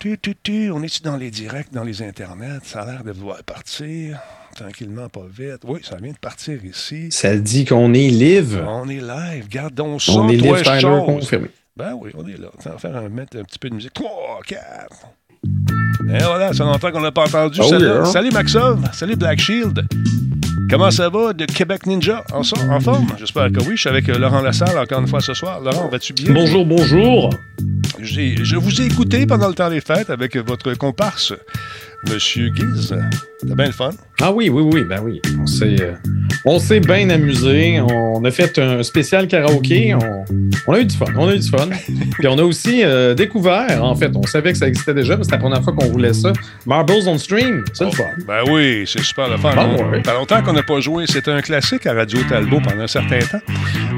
Tu, tu, tu, on est dans les directs, dans les internets? Ça a l'air de vouloir partir. Tranquillement, pas vite. Oui, ça vient de partir ici. Ça dit qu'on est live. On est live. Gardons ça. On est live, Tyler, confirmé. Ben oui, on est là. On va faire un, mettre un petit peu de musique. 3, 4. Et voilà, ça longtemps qu'on n'a pas entendu Oh, celle-là. yeah. Salut Maxov. Salut Black Shield. Comment ça va de Québec Ninja? En, so- en forme? J'espère que oui. Je suis avec euh, Laurent Lassalle encore une fois ce soir. Laurent, vas-tu bien? Bonjour, bonjour. Je vous ai écouté pendant le temps des fêtes avec votre comparse, Monsieur Guise. C'était bien le fun. Ah oui, oui, oui, ben oui. On s'est, euh, bien amusé. On a fait un spécial karaoké. On, on a eu du fun. On a eu du fun. Puis on a aussi euh, découvert, en fait, on savait que ça existait déjà, mais c'est la première fois qu'on voulait ça. Marbles on Stream. C'est le fun. Ben oui, c'est super le fun. Hein? ouais. Ça fait longtemps qu'on n'a pas joué. C'était un classique à Radio Talbot pendant un certain temps.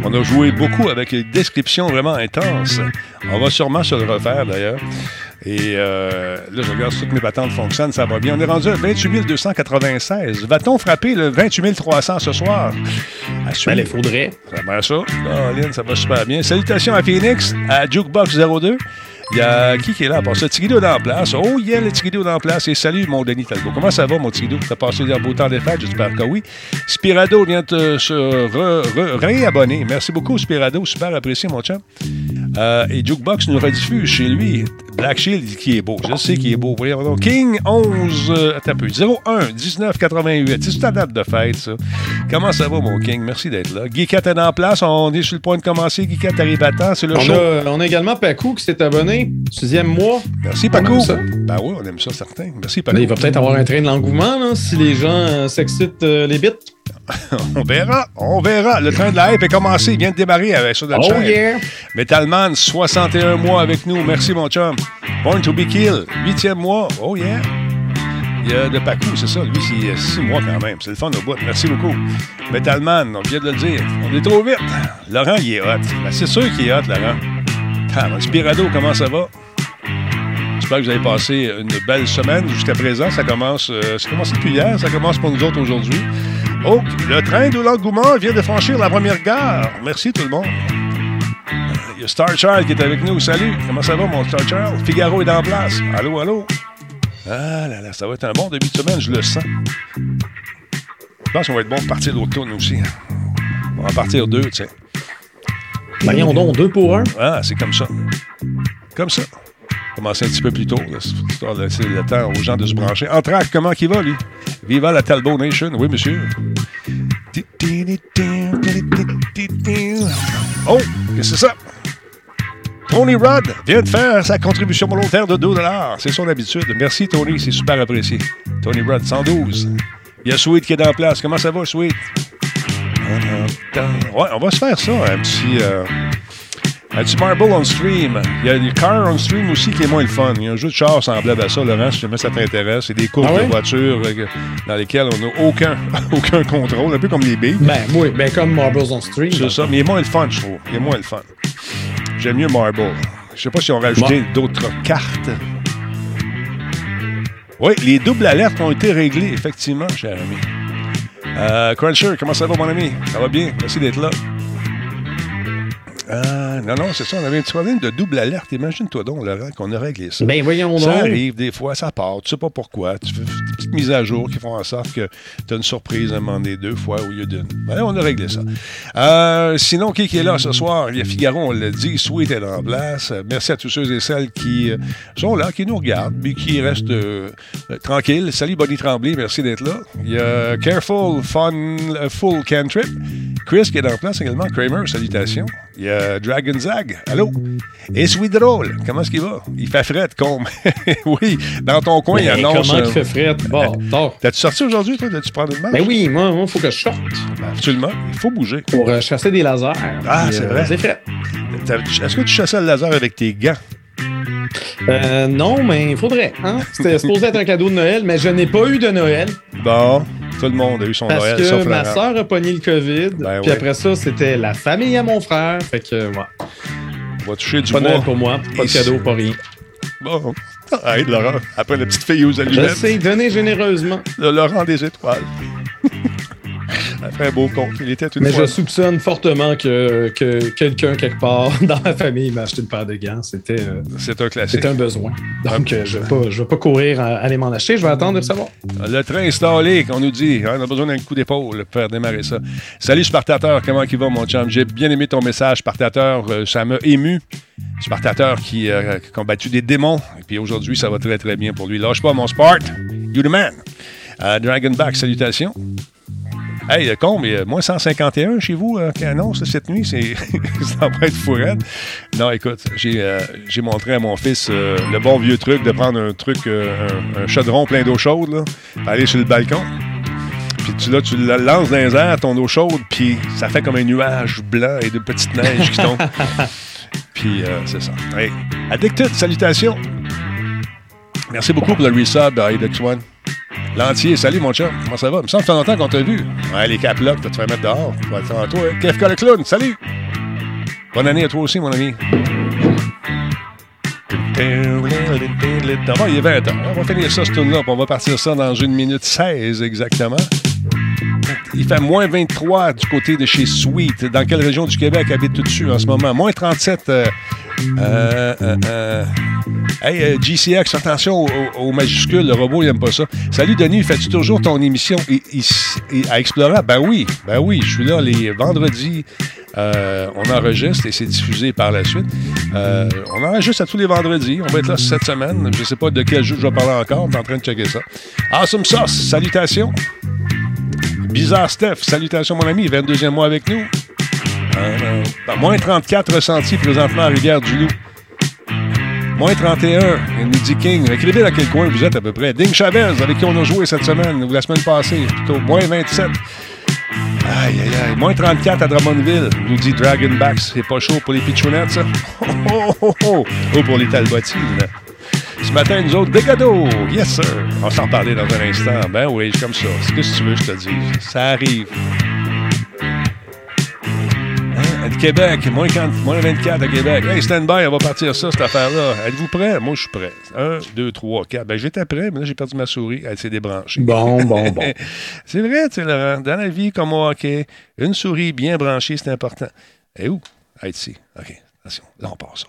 On a joué beaucoup avec des descriptions vraiment intenses. On va sûrement se le refaire d'ailleurs. Et euh, là, je regarde si toutes mes patentes fonctionnent, ça va bien. On est rendu à 28 296. Va-t-on frapper le 28 300 ce soir? Ben, il faudrait. Ça va ça. Caroline, ça va super bien. Salutations à Phoenix, à Jukebox 02. Il y a qui qui est là pour ça? Tigidou dans la place. Oh yeah, le Tigidou dans la place. Et salut, mon Denis Talbot. Comment ça va, mon Tigidou? T'as passé un beau temps des fêtes? J'espère que oui. Spirado vient de se re- re- réabonner. Merci beaucoup, Spirado. Super apprécié, mon chum. Euh, et Jukebox nous rediffuse chez lui. Black Shield, qui est beau. Je sais qu'il est beau. Voyons. King 11, euh, attends un peu. 01 19 88. C'est ta date de fête, ça. Comment ça va, mon King? Merci d'être là. Guy est en place. On est sur le point de commencer. Guy arrive à temps. C'est le On show. a, on a également Pacou qui s'est abonné. Sixième mois. Merci, Paco. ça. Ben oui, on aime ça, certain. Merci, Paco. Il va peut-être avoir un train de l'engouement là, si les gens euh, s'excitent euh, les bits. on verra. On verra. Le train de la hype est commencé. Il vient de démarrer avec sur notre Oh chaîne. yeah! Metalman, 61 mois avec nous. Merci, mon chum. Born to be Kill, 8e mois. Oh yeah. Il y a de Pacou, c'est ça. Lui, c'est 6 mois quand même. C'est le fun au bout. Merci beaucoup. Metalman, on vient de le dire. On est trop vite. Laurent, il est hot. Ben, c'est sûr qu'il est hot, Laurent. Ah, ben, Spirado, comment ça va? J'espère que vous avez passé une belle semaine jusqu'à présent. Ça commence, euh, ça commence depuis hier. Ça commence pour nous autres aujourd'hui. Oh, le train de l'engouement vient de franchir la première gare. Merci tout le monde. Il y a Star Child qui est avec nous. Salut, comment ça va, mon Star Child? Figaro est en place. Allô, allô? Ah là là, ça va être un bon début de semaine, je le sens. Je pense qu'on va être bon pour partir l'autre tourne aussi. On va en partir deux, tu sais. Voyons donc, deux pour un. Ah, c'est comme ça. Comme ça. Commencer un petit peu plus tôt, là, histoire de laisser le temps aux gens de se brancher. Entraque, comment qu'il va, lui? Viva la Talbot Nation. Oui, monsieur. Oh, qu'est-ce que c'est ça? Tony Rod vient de faire sa contribution volontaire de 2 C'est son habitude. Merci, Tony. C'est super apprécié. Tony Rod, 112. Il y a Sweet qui est en place. Comment ça va, Sweet? Ouais, on va se faire ça, un petit... euh, un petit Marble on Stream. Il y a du Car on Stream aussi qui est moins le fun. Il y a un jeu de char semblable à ça, Laurent, si jamais ça t'intéresse. C'est des courses Ah ouais? de voitures euh, dans lesquelles on n'a aucun, aucun contrôle, un peu comme les billes. Ben, oui, ben comme Marbles on Stream. C'est ça, mais il est moins le fun, je trouve. Il est moins le fun. J'aime mieux Marble. Je sais pas si on va rajouté Moi- d'autres cartes. Oui, les doubles alertes ont été réglées, effectivement, cher ami. Euh, Cruncher, comment ça va, mon ami? Ça va bien? Merci d'être là. Euh, non, non, c'est ça. On avait un petit problème de double alerte. Imagine-toi donc, Laurent, qu'on a réglé ça. Ben, voyons Ça donc. arrive, des fois, ça part. Tu sais pas pourquoi. Tu fais des petites mises à jour qui font en sorte que tu as une surprise à un moment donné deux fois au lieu d'une. Ben, on a réglé ça. Euh, sinon, qui est là ce soir? Il y a Figaro, on l'a dit. Sweet est en place. Merci à tous ceux et celles qui euh, sont là, qui nous regardent, mais qui restent euh, tranquilles. Salut, Bonnie Tremblay. Merci d'être là. Il y a Careful, Fun, Full Cantrip. Chris qui est en place également. Kramer, salutations. Il y a Dragon Zag. Allô? Et Sweet Roll. Comment est-ce qu'il va? Il fait fret, comme. oui, dans ton coin, il Ben, annonce. comment euh, il fait fret? Bon, tard. T'as-tu sorti aujourd'hui, toi? T'as-tu prendre une marche? Ben oui, moi, il faut que je sorte Absolument. Il faut bouger. pour euh, chasser des lasers. Ah, c'est euh, vrai. C'est fret. T'as- Est-ce que tu chassais le laser avec tes gants? Euh, non, mais il faudrait. Hein? C'était supposé être un cadeau de Noël, mais je n'ai pas eu de Noël Bon, tout le monde a eu son parce Noël, que sauf ma Laurent. soeur a pogné le COVID. Ben puis oui. après ça, c'était la famille à mon frère. Fait que, ouais. On va toucher du Pas bois. Pour moi. Pas de Ici. cadeau, pas rien. Bon. Arrête, Laurent. Après la petite fille aux Je allumettes. sais, donner généreusement. Le Laurent des étoiles. Un beau con. Il était une Mais fois. je soupçonne fortement que, que quelqu'un, quelque part, dans ma famille, m'a acheté une paire de gants. C'était euh, un classique. c'était un besoin. Donc, euh, je ne vais, pas- je vais pas courir à aller m'en acheter. Je vais attendre de recevoir. Le train installé, qu'on nous dit. Hein, on a besoin d'un coup d'épaule pour faire démarrer ça. Salut, Spartateur. Comment il va, mon chum? J'ai bien aimé ton message, Spartateur. Euh, ça m'a ému. Spartateur qui euh, a combattu des démons. Et puis aujourd'hui, ça va très, très bien pour lui. Lâche pas, mon Spart. You the man. Euh, Dragonback, salutations. Hey, le con, mais moins 151 chez vous, euh, qui annonce cette nuit, c'est ça va être fou raide. Non, écoute, j'ai euh, j'ai montré à mon fils euh, le bon vieux truc de prendre un truc, euh, un, un chaudron plein d'eau chaude, là, aller sur le balcon. Puis tu, là, tu le lances dans les airs, ton eau chaude, puis ça fait comme un nuage blanc et de petites neiges qui tombent. puis c'est ça. Hey, Addicted, salutations. Merci beaucoup pour le resub, Adex One. L'entier, salut mon chat, comment ça va? Il me semble que ça fait longtemps qu'on t'a vu. Ouais, les caplocs, tu vas te mettre dehors. Tu vas être toi. hein. Kefka le clown, salut! Bonne année à toi aussi, mon ami. Bon, il est 20 ans. On va finir ça, ce tune-là, puis on va partir ça dans une minute 16 exactement. Il fait moins 23 du côté de chez Sweet. Dans quelle région du Québec habite-tu dessus en ce moment? Moins 37. euh, euh, euh. Hey, GCX, attention aux, majuscules, le robot, il aime pas ça. Salut Denis, fais-tu toujours ton émission? À Explora? Ben oui, ben oui, je suis là les vendredis. On enregistre et c'est diffusé par la suite. On enregistre à tous les vendredis. On va être là cette semaine. Je sais pas de quel jeu je vais parler encore. Je suis en train de checker ça. Awesome Sauce, salutations. Bizarre Steph, salutations mon ami, 22e mois avec nous. Euh, moins 34 ressentis présentement à Rivière-du-Loup. Moins 31, il nous dit King. Écrivez dans quel coin vous êtes à peu près. Ding Chavez, avec qui on a joué cette semaine, ou la semaine passée, plutôt. Moins 27. Aïe, aïe, aïe. Moins 34 à Drummondville, nous dit Dragonbacks. C'est pas chaud pour les pitchounettes, ça? Oh, oh, oh, oh. Oh, pour les talbotines. Ce matin, nous autres, des cadeaux. Yes, sir. On va s'en parler dans un instant. Ben oui, comme ça. C'est ce que tu veux, je te dis. Ça arrive. Hein? De Québec, moins, 40 moins 24 à Québec. Hey, stand-by, on va partir ça, cette affaire-là. Êtes-vous prêts? Moi, je suis prêt. Un, deux, trois, quatre. Ben, j'étais prêt, mais là, j'ai perdu ma souris. Elle s'est débranchée. Bon, bon, bon. c'est vrai, tu sais, Laurent. Dans la vie, comme au hockey, une souris bien branchée, c'est important. Et où? Ah, ici. OK. Attention. Là, on passe ça.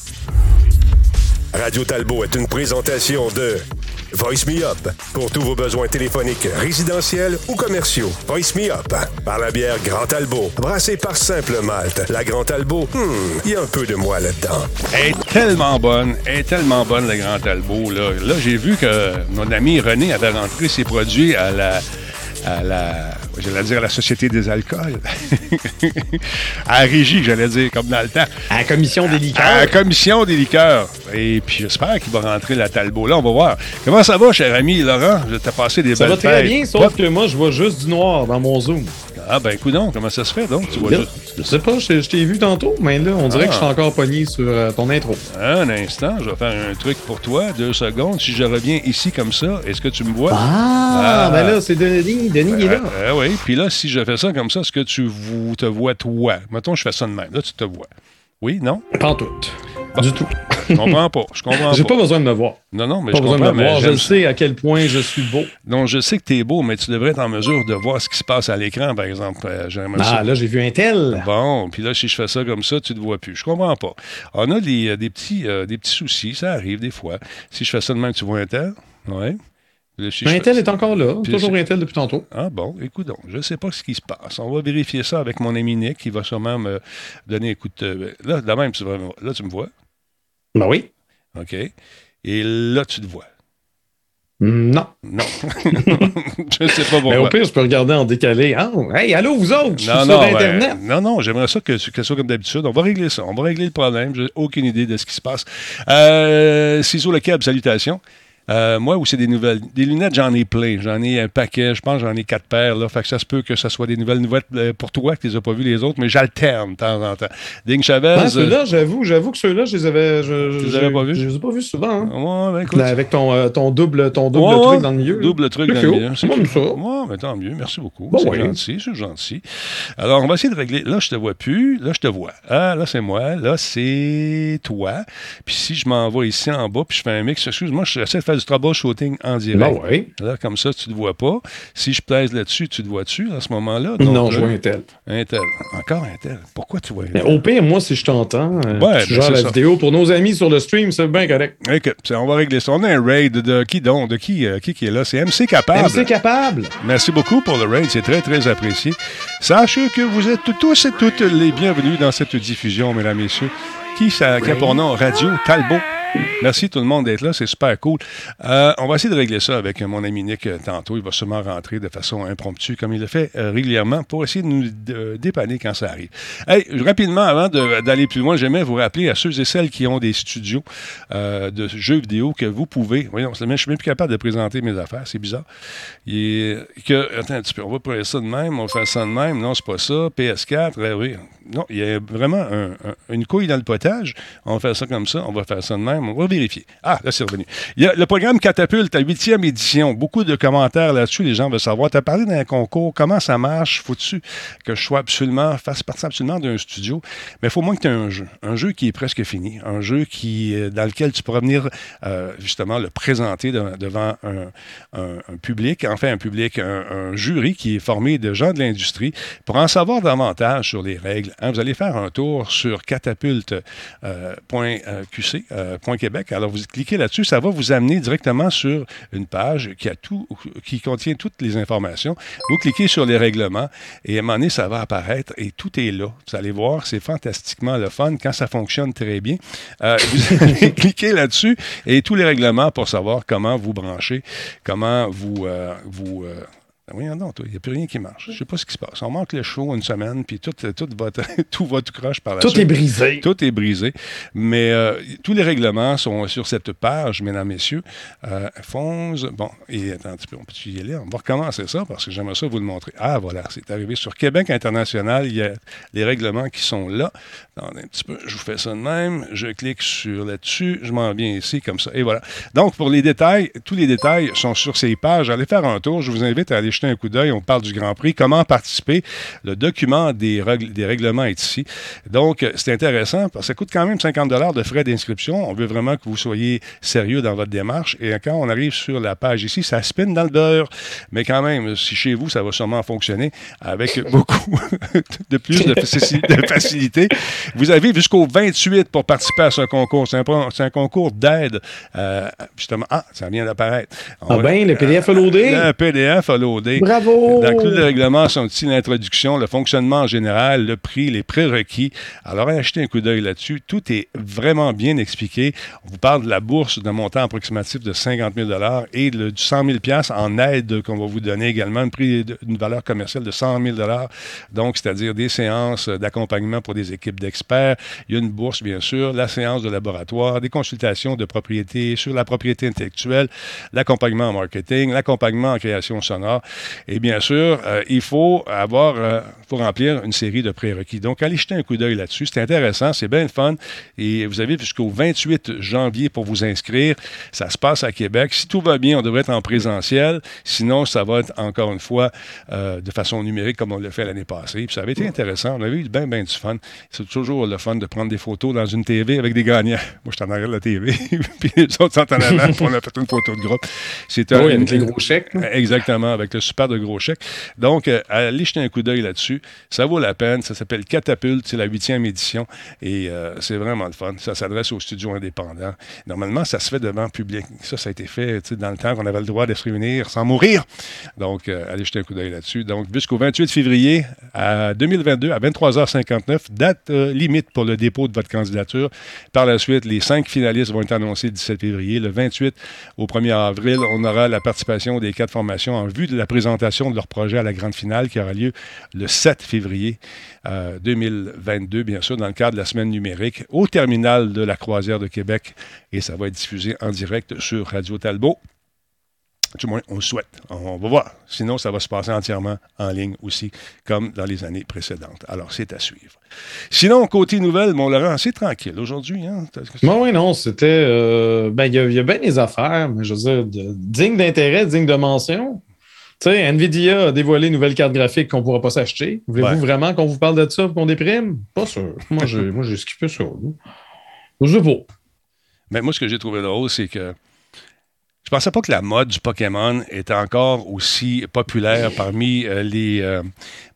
Radio Talbot est une présentation de Voice Me Up pour tous vos besoins téléphoniques résidentiels ou commerciaux. Voice Me Up par la bière Grand Talbot, brassée par Simple Malte. La Grand Talbot, hmm, il y a un peu de moi là-dedans. Elle est tellement bonne, elle est tellement bonne, le Grand Talbot. Là, là j'ai vu que mon ami René avait rentré ses produits à la. À la. J'allais dire à la Société des alcools. à la régie, j'allais dire, comme dans le temps. À la commission des À liqueurs. la commission des liqueurs. Et puis j'espère qu'il va rentrer la Talbot. Là, on va voir. Comment ça va, cher ami Laurent? Je t'ai passé des Ça belles va très fêtes. bien, sauf que moi, je vois juste du noir dans mon zoom. Ah, ben, écoute donc, comment ça se fait, donc? Tu vois juste. je sais pas, je, je t'ai vu tantôt, mais là, on dirait Ah. que je suis encore pogné sur euh, ton intro. Un instant, je vais faire un truc pour toi. Deux secondes. Si je reviens ici comme ça, est-ce que tu me vois? Ah, Ah. ben là, c'est Denis. Denis il est là. Ah, ah oui, puis là, si je fais ça comme ça, est-ce que tu vous- te vois toi? Mettons, je fais ça de même. Là, tu te vois. Oui, non? Pas en tout. Du tout. Je comprends pas. Je comprends J'ai pas. pas besoin de me voir. Non, non, mais Pas je besoin de comprends. me voir. Je sais à quel point je suis beau. Non, je sais que tu es beau, mais tu devrais être en mesure de voir ce qui se passe à l'écran, par exemple. Euh, ça. Ah, là, j'ai vu un tel. Bon, puis là, si je fais ça comme ça, tu ne te vois plus. Je comprends pas. On a des, euh, des petits, euh, des petits soucis, ça arrive des fois. Si je fais ça de même, tu vois un tel? Oui. Si je Un fais- tel est encore là. Puis Toujours c'est- un tel depuis tantôt. Ah bon, écoute donc, je ne sais pas ce qui se passe. On va vérifier ça avec mon ami Nick, qui va sûrement me donner, écoute, euh, là, de même, tu vas, là, tu me vois, Ben oui. OK? Et là, tu te vois? Non. Non. je ne sais pas Mais pourquoi. au pire, je peux regarder en décalé. Ah, hey, allô, vous autres? Je suis Non, sur non, ben, Internet. non, non, j'aimerais ça que, que ce soit comme d'habitude. On va régler ça. On va régler le problème. J'ai aucune idée de ce qui se passe. Euh, Ciseaux le Cab, salutations. Euh, moi, où c'est des nouvelles. Des lunettes, j'en ai plein. J'en ai un paquet. Je pense que j'en ai quatre paires. Là. Fait que ça se peut que ce soit des nouvelles nouvelles euh, pour toi que tu les as pas vues les autres, mais j'alterne de temps en temps. Ding Chavez. Ah, ceux-là, j'avoue, j'avoue que ceux-là, je les avais. Je, Tu les avais pas vus? Je les ai pas vus souvent. hein. Ouais, ben, écoute. Là, avec ton, euh, ton double, ton double Ouais, ouais. truc dans le milieu. Double truc C'est dans le milieu. Moi, j'aime ça. Ouais, mais tant mieux. Merci beaucoup. Bon, c'est gentil, c'est gentil. Alors, on va essayer de régler. Là, je te vois plus. Là, je te vois. Ah, là, c'est moi. Là, c'est toi. Puis si je m'en vais ici en bas, puis je fais un mix, excuse-moi, j'essaie de faire du troubleshooting en direct. Ben comme ça, tu ne te vois pas. Si je pèse là-dessus, tu te vois-tu à ce moment-là? Non, je vois un tel. un tel. Encore un tel. Pourquoi tu vois un tel? au pire, moi, si je t'entends, euh, Ouais, tu ben, la ça. vidéo pour nos amis sur le stream, c'est bien correct. C'est- on va régler ça. On a un raid de qui donc? De qui, euh, qui, qui est là? C'est MC Capable. MC capable. Merci beaucoup pour le raid, c'est très, très apprécié. Sachez que vous êtes tous et toutes les bienvenus dans cette diffusion, mesdames et messieurs, a pour nom Radio Talbot. Merci tout le monde d'être là, c'est super cool. Euh, on va essayer de régler ça avec mon ami Nick euh, tantôt. Il va sûrement rentrer de façon impromptue, comme il le fait euh, régulièrement, pour essayer de nous dépanner quand ça arrive. Hey, rapidement, avant d'aller plus loin, j'aimerais vous rappeler à ceux et celles qui ont des studios de jeux vidéo que vous pouvez. Voyons, je ne suis même plus capable de présenter mes affaires, c'est bizarre. Que, attends on va prendre ça de même, on va faire ça de même. Non, c'est pas ça. PS4, ouais, oui. Non, il y a vraiment un- un- une couille dans le potage. On va faire ça comme ça, on va faire ça de même, on va vérifier. Ah, là, c'est revenu. Il le programme Catapulte à huitième édition. Beaucoup de commentaires là-dessus, les gens veulent savoir. Tu as parlé d'un concours, comment ça marche? Faut-tu que je sois absolument, fasse partie absolument d'un studio? Mais il faut moins que tu aies un jeu. Un jeu qui est presque fini. Un jeu qui, euh, dans lequel tu pourras venir euh, justement le présenter de- devant un, public, enfin un public, un, jury qui est formé de gens de l'industrie. Pour en savoir davantage sur les règles, hein, vous allez faire un tour sur euh, point Québec. Alors, vous cliquez là-dessus, ça va vous amener directement sur une page qui, a tout, qui contient toutes les informations. Vous cliquez sur les règlements et à un moment donné, ça va apparaître et tout est là. Vous allez voir, c'est fantastiquement le fun quand ça fonctionne très bien. Euh, vous allez cliquer là-dessus et tous les règlements pour savoir comment vous branchez, comment vous... euh, euh, Voyons donc, toi, il n'y a plus rien qui marche. Je ne sais pas ce qui se passe. On manque le show une semaine, puis tout, tout, va, tout va tout croche par la Tout suite. est brisé. Tout est brisé. Mais euh, tous les règlements sont sur cette page, mesdames, messieurs. Euh, bon, et attends un petit peu, on peut y aller? On va recommencer ça parce que j'aimerais ça vous le montrer. Ah, voilà, c'est arrivé sur Québec International. Il y a les règlements qui sont là. Attendez un petit peu, je vous fais ça de même. Je clique sur là-dessus, je m'en viens ici comme ça. Et voilà. Donc, pour les détails, tous les détails sont sur ces pages. Allez faire un tour. Je vous invite à aller jeter un coup d'œil. On parle du Grand Prix. Comment participer? Le document des, règles- des règlements est ici. Donc, euh, c'est intéressant parce que ça coûte quand même 50 de frais d'inscription. On veut vraiment que vous soyez sérieux dans votre démarche. Et quand on arrive sur la page ici, ça spin dans le beurre. Mais quand même, si chez vous, ça va sûrement fonctionner avec beaucoup de plus de, faci- de facilité. Vous avez jusqu'au 28 pour participer à ce concours. C'est un, concours d'aide. euh, justement, ah, ça vient d'apparaître. Ah ben, le PDF a loadé. Le PDF a loadé. Bravo! Dans tous les règlements sont ici l'introduction, le fonctionnement en général, le prix, les prérequis. Alors, allez acheter un coup d'œil là-dessus. Tout est vraiment bien expliqué. On vous parle de la bourse d'un montant approximatif de 50 000 et le- du 100 000 en aide qu'on va vous donner également, un prix d'une valeur commerciale de 100 000 donc c'est-à-dire des séances d'accompagnement pour des équipes d'experts. Il y a une bourse, bien sûr, la séance de laboratoire, des consultations de propriété sur la propriété intellectuelle, l'accompagnement en marketing, l'accompagnement en création sonore. Et bien sûr, euh, il faut avoir, euh, faut remplir une série de prérequis. Donc, allez jeter un coup d'œil là-dessus. C'est intéressant, c'est bien le fun. Et vous avez jusqu'au 28 janvier pour vous inscrire. Ça se passe à Québec. Si tout va bien, on devrait être en présentiel. Sinon, ça va être encore une fois euh, de façon numérique comme on l'a fait l'année passée. Puis ça avait été intéressant. On avait eu bien, bien du fun. C'est toujours le fun de prendre des photos dans une TV avec des gagnants. Moi, je en arrière de la TV, puis les autres sont en avant, on a fait une photo de groupe. C'est un- Oui, avec les gros chèques. Exactement, avec le super de gros chèque. Donc, euh, allez jeter un coup d'œil là-dessus. Ça vaut la peine. Ça s'appelle Catapulte. C'est la huitième édition. Et euh, c'est vraiment le fun. Ça s'adresse aux studios indépendants. Normalement, ça se fait devant public. Ça, ça a été fait dans le temps qu'on avait le droit de se réunir sans mourir. Donc, euh, allez jeter un coup d'œil là-dessus. Donc, jusqu'au 28 février à 2022, à 23h59, date limite pour le dépôt de votre candidature. Par la suite, les cinq finalistes vont être annoncés le 17 février. Le 28 au 1er avril, on aura la participation des quatre formations en vue de la présentation de leur projet à la grande finale qui aura lieu le 7 février 2022, bien sûr, dans le cadre de la semaine numérique au terminal de la Croisière de Québec. Et ça va être diffusé en direct sur Radio Talbot. Du moins, on le souhaite. On va voir. Sinon, ça va se passer entièrement en ligne aussi, comme dans les années précédentes. Alors, c'est à suivre. Sinon, côté nouvelles, mon Laurent, c'est tranquille aujourd'hui. Hein? oui, non, c'était. Euh, ben, il y, a bien des affaires, mais je veux dire, digne d'intérêt, digne de mention. Tu sais, Nvidia a dévoilé une nouvelle carte graphique qu'on ne pourra pas s'acheter. Voulez-vous vraiment qu'on vous parle de ça pour qu'on déprime? Pas sûr. Moi, j'ai skippé ça. Je veux pas. Mais moi, ce que j'ai trouvé drôle, c'est que pensais pas que la mode du Pokémon était encore aussi populaire parmi euh, les euh,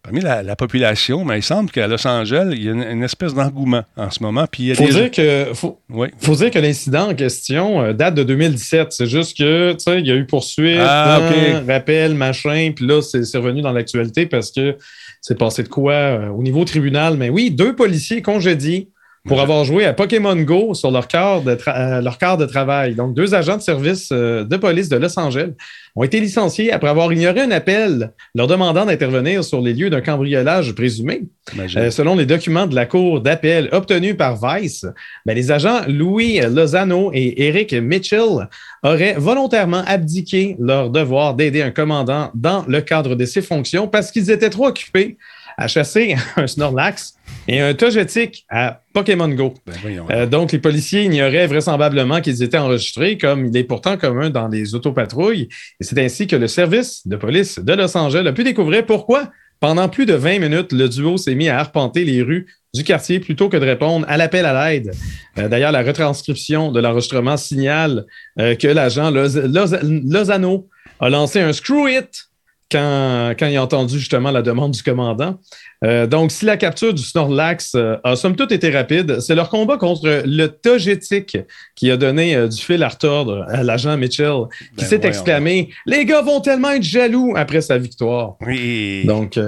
parmi la, population, mais il semble qu'à Los Angeles, il y a une, espèce d'engouement en ce moment. Puis il faut, dire que, faut, faut dire que l'incident en question euh, date de 2017. C'est juste que tu sais, il y a eu poursuite, ah, rappel, machin, puis là, c'est revenu dans l'actualité parce que c'est passé de quoi au niveau tribunal? Mais oui, deux policiers congédiés pour avoir joué à Pokémon Go sur leur quart de, euh, leur de travail. Donc, deux agents de service euh, de police de Los Angeles ont été licenciés après avoir ignoré un appel leur demandant d'intervenir sur les lieux d'un cambriolage présumé. Euh, selon les documents de la Cour d'appel obtenus par Vice, ben, les agents Louis Lozano et Eric Mitchell auraient volontairement abdiqué leur devoir d'aider un commandant dans le cadre de ses fonctions parce qu'ils étaient trop occupés à chasser un Snorlax et un Togetic à Pokémon Go. Ben, euh, donc, les policiers ignoraient vraisemblablement qu'ils étaient enregistrés, comme il est pourtant commun dans les autopatrouilles. Et c'est ainsi que le service de police de Los Angeles a pu découvrir pourquoi, pendant plus de 20 minutes, le duo s'est mis à arpenter les rues du quartier plutôt que de répondre à l'appel à l'aide. Euh, d'ailleurs, la retranscription de l'enregistrement signale euh, que l'agent Lozano a lancé un Screw It quand, quand, il a entendu justement la demande du commandant. Euh, donc, si la capture du Snorlax euh, a somme toute été rapide, c'est leur combat contre le Togetic qui a donné euh, du fil à retordre à l'agent Mitchell, qui ben s'est exclamé Les gars vont tellement être jaloux après sa victoire. Oui. Donc,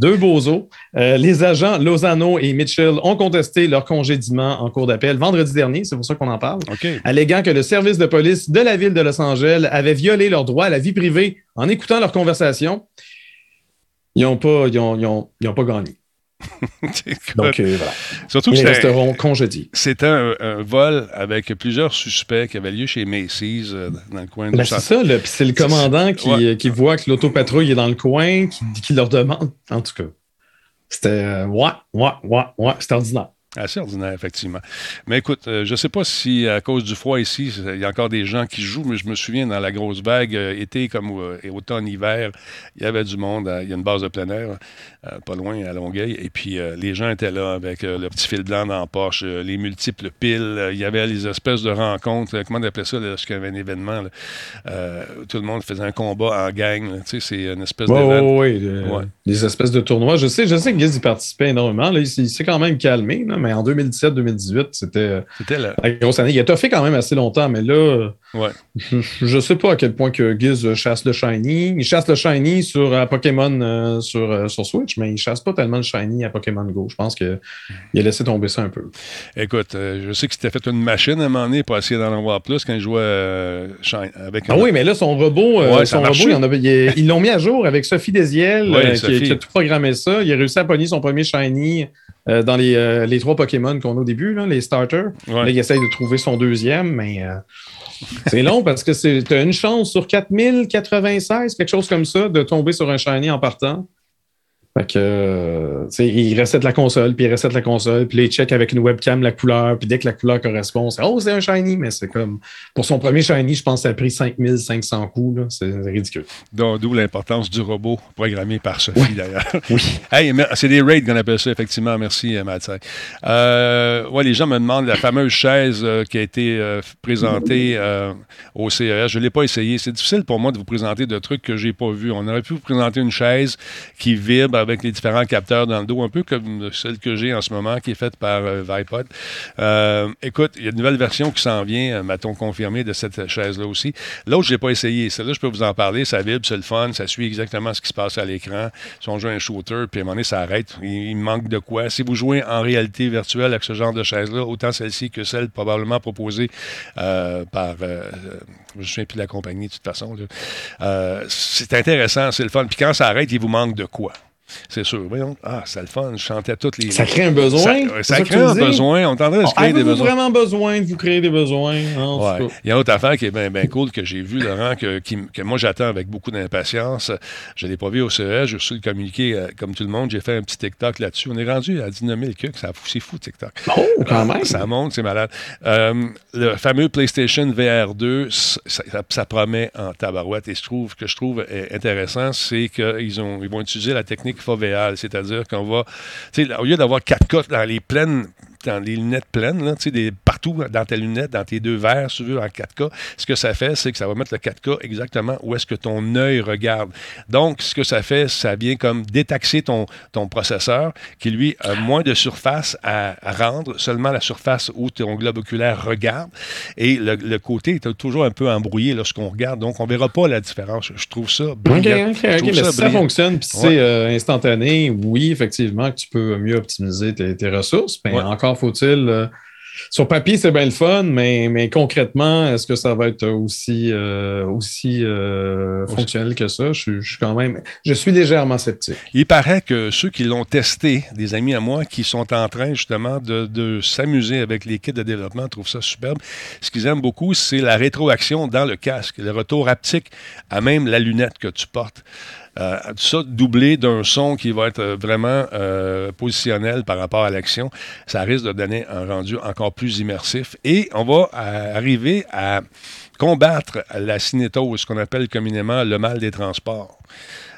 deux bozos. Euh, les agents Lozano et Mitchell ont contesté leur congédiement en cours d'appel vendredi dernier, c'est pour ça qu'on en parle, alléguant que le service de police de la ville de Los Angeles avait violé leur droit à la vie privée en écoutant leur conversation. Ils n'ont pas, ils ont, pas gagné. Donc, euh, voilà. Surtout Ils resteront congédiés. C'était un, vol avec plusieurs suspects qui avaient lieu chez Macy's euh, dans le coin de ben, C'est ça, c'est le commandant qui, qui, voit que l'autopatrouille est dans le coin, qui, qui, leur demande. En tout cas, c'était euh, ouais, ouais, ouais, ouais, c'était ordinaire. Assez ordinaire, effectivement. Mais écoute, euh, je ne sais pas si à cause du froid ici, il y a encore des gens qui jouent, mais je me souviens dans la grosse vague, euh, été comme euh, automne, hiver, il y avait du monde. il y a une base de plein air, pas loin à Longueuil, et puis les gens étaient là avec le petit fil blanc dans la poche, les multiples piles. il y avait les espèces de rencontres. comment on appelait ça lorsqu'il y avait un événement? tout le monde faisait un combat en gang. Tu sais, c'est une espèce de. Oui, oui, des espèces de tournois. Je sais, je sais que Giz y participait énormément. Là, il, s'est quand même calmé. Là mais en 2017-2018, c'était la... grosse année. Il a toffé quand même assez longtemps, mais là, je ne sais pas à quel point que Giz chasse le Shiny. Il chasse le Shiny sur euh, Pokémon euh, sur, euh, sur Switch, mais il chasse pas tellement le Shiny à Pokémon Go. Je pense qu'il a laissé tomber ça un peu. Écoute, je sais que c'était fait une machine à un moment donné pour essayer d'en avoir plus quand il jouait avec. Ah oui, mais là, son robot, son robot ils l'ont mis à jour avec Sophie Desiel qui, qui, a tout programmé ça. Il a réussi à pogner son premier Shiny euh, dans euh, les, trois Pokémon qu'on a au début, les starters. Là, il essaye de trouver son deuxième, mais euh, c'est long parce que tu as une chance sur 4096, quelque chose comme ça, de tomber sur un shiny en partant. Fait que, euh, il recette la console, puis il recette la console, puis il check avec une webcam la couleur, puis dès que la couleur correspond, c'est Oh, c'est un shiny, mais c'est comme. Pour son premier shiny, je pense que ça a pris 5500 coups, c'est ridicule. D'où l'importance du robot programmé par Sophie, d'ailleurs. oui. Hey, c'est des raids qu'on appelle ça, effectivement. Merci, euh, Matt. Euh, ouais, les gens me demandent la fameuse chaise euh, qui a été présentée au CES. Je ne l'ai pas essayé. C'est difficile pour moi de vous présenter de trucs que j'ai pas vus. On aurait pu vous présenter une chaise qui vibre avec les différents capteurs dans le dos, un peu comme celle que j'ai en ce moment, qui est faite par euh, Vipod. Euh, écoute, il y a une nouvelle version qui s'en vient, euh, m'a-t-on confirmé, de cette chaise-là aussi. L'autre, je n'ai pas essayé. Celle-là, je peux vous en parler. Ça vibre, c'est le fun, ça suit exactement ce qui se passe à l'écran. Si on joue un shooter, puis à un moment donné, ça arrête, il, manque de quoi. Si vous jouez en réalité virtuelle avec ce genre de chaise-là, autant celle-ci que celle probablement proposée euh, par... euh, je me souviens plus de la compagnie, de toute façon. Euh, c'est intéressant, c'est le fun. Puis quand ça arrête, il vous manque de quoi. C'est sûr. Voyons. Ah, c'est le fun. Je chantais toutes les. Ça crée un besoin? Ça, crée un besoin. On est en train de se Oh, créer des besoins. vraiment besoin de vous créer des besoins? Ouais. cas? Il y a une autre affaire qui est bien cool que j'ai vu, Laurent, que, qui- que moi j'attends avec beaucoup d'impatience. Je ne l'ai pas vu au CES, j'ai reçu le communiqué euh, comme tout le monde. J'ai fait un petit TikTok là-dessus. On est rendu à 19 000 que ça C'est fou, TikTok. Oh, quand même. Ça monte, c'est malade. Euh, le fameux PlayStation VR 2, ça, promet en tabarouette. Et je trouve que je trouve euh, intéressant, c'est qu'ils ils vont utiliser la technique c'est-à-dire qu'on va, au lieu d'avoir 4K dans les pleines dans les lunettes pleines, là, des, partout dans tes lunettes, dans tes deux verres, si tu veux, en 4K, ce que ça fait, c'est que ça va mettre le 4K exactement où est-ce que ton œil regarde. Donc, ce que ça fait, ça vient comme détaxer ton, ton processeur qui, lui, a moins de surface à, à rendre, seulement la surface où ton globe oculaire regarde. Et le, le côté est toujours un peu embrouillé lorsqu'on regarde. Donc, on ne verra pas la différence. Je, trouve ça OK, brillant. OK, Je OK. trouve Mais si ça fonctionne puis Ouais. c'est euh, instantané, oui, effectivement, que tu peux mieux optimiser tes, tes ressources. Mais encore faut-il. euh, sur papier, c'est bien le fun, mais, mais concrètement, est-ce que ça va être aussi, euh, aussi euh, fonctionnel que ça? Je, suis- je suis quand même. Je suis légèrement sceptique. Il paraît que ceux qui l'ont testé, des amis à moi qui sont en train justement de, de s'amuser avec les kits de développement, trouvent ça superbe. Ce qu'ils aiment beaucoup, c'est la rétroaction dans le casque, le retour haptique à même la lunette que tu portes. Euh, tout ça doublé d'un son qui va être euh, vraiment euh, positionnel par rapport à l'action, ça risque de donner un rendu encore plus immersif. Et on va euh, arriver à combattre la cinétose, ce qu'on appelle communément le mal des transports.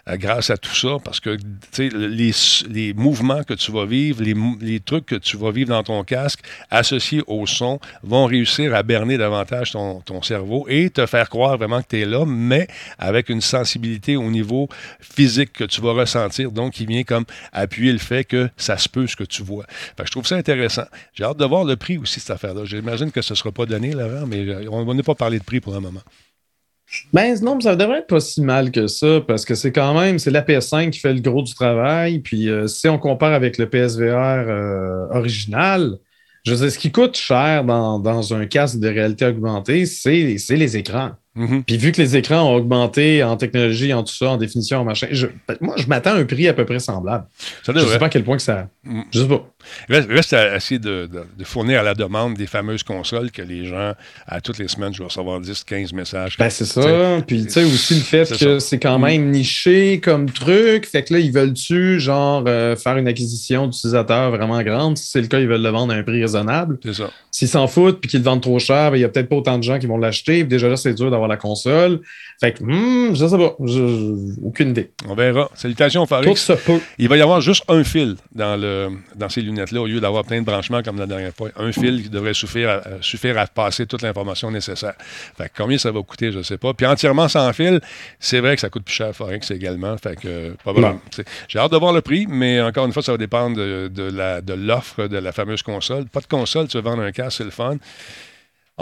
Euh, grâce à tout ça, parce que les, mouvements que tu vas vivre, les, trucs que tu vas vivre dans ton casque associés au son vont réussir à berner davantage ton, cerveau et te faire croire vraiment que tu es là, mais avec une sensibilité au niveau physique que tu vas ressentir, donc qui vient comme appuyer le fait que ça se peut ce que tu vois. Fait je trouve ça intéressant. J'ai hâte de voir le prix aussi, cette affaire-là. J'imagine que ce ne sera pas donné, Laurent, mais euh, on n'a pas parlé de prix pour un moment. Ben non, mais ça devrait être pas si mal que ça, parce que c'est quand même, c'est la PS5 qui fait le gros du travail. Puis euh, si on compare avec le PSVR euh, original, je veux dire, ce qui coûte cher dans, dans un casque de réalité augmentée, c'est c'est les écrans. Mhm. Puis vu que les écrans ont augmenté en technologie, en tout ça, en définition, en machin, je- moi, je m'attends à un prix à peu près semblable. Ça Je devrait. sais pas à quel point que ça... Mm. Je sais pas. Reste, reste à essayer de, de- de fournir à la demande des fameuses consoles que les gens, à toutes les semaines, je vais recevoir 10, 15 messages. Ben, c'est ça. T'sais, Puis, tu sais, aussi le fait que c'est quand même niché comme truc. Fait que là, ils veulent-tu, genre, euh, faire une acquisition d'utilisateurs vraiment grande? Si c'est le cas, ils veulent le vendre à un prix raisonnable. C'est ça. S'ils s'en foutent puis qu'ils le vendent trop cher, ben, il y a peut-être pas autant de gens qui vont l'acheter. Déjà là, c'est dur d'avoir la console. Fait que, hmm, je sais pas. Je- aucune idée. On verra. Salutations, Tout Farid. se peut. Il va y avoir juste un fil dans, le, dans ces lunettes-là, au lieu d'avoir plein de branchements comme la dernière fois. Un fil qui devrait suffire à, suffire à passer toute l'information nécessaire. Fait que combien ça va coûter, je ne sais pas. Puis entièrement sans fil, c'est vrai que ça coûte plus cher Forex également. Fait que, euh, probablement. J'ai hâte de voir le prix, mais encore une fois, ça va dépendre de, de la- de l'offre de, la fameuse console. Pas de console, tu veux vendre un casque, c'est le fun.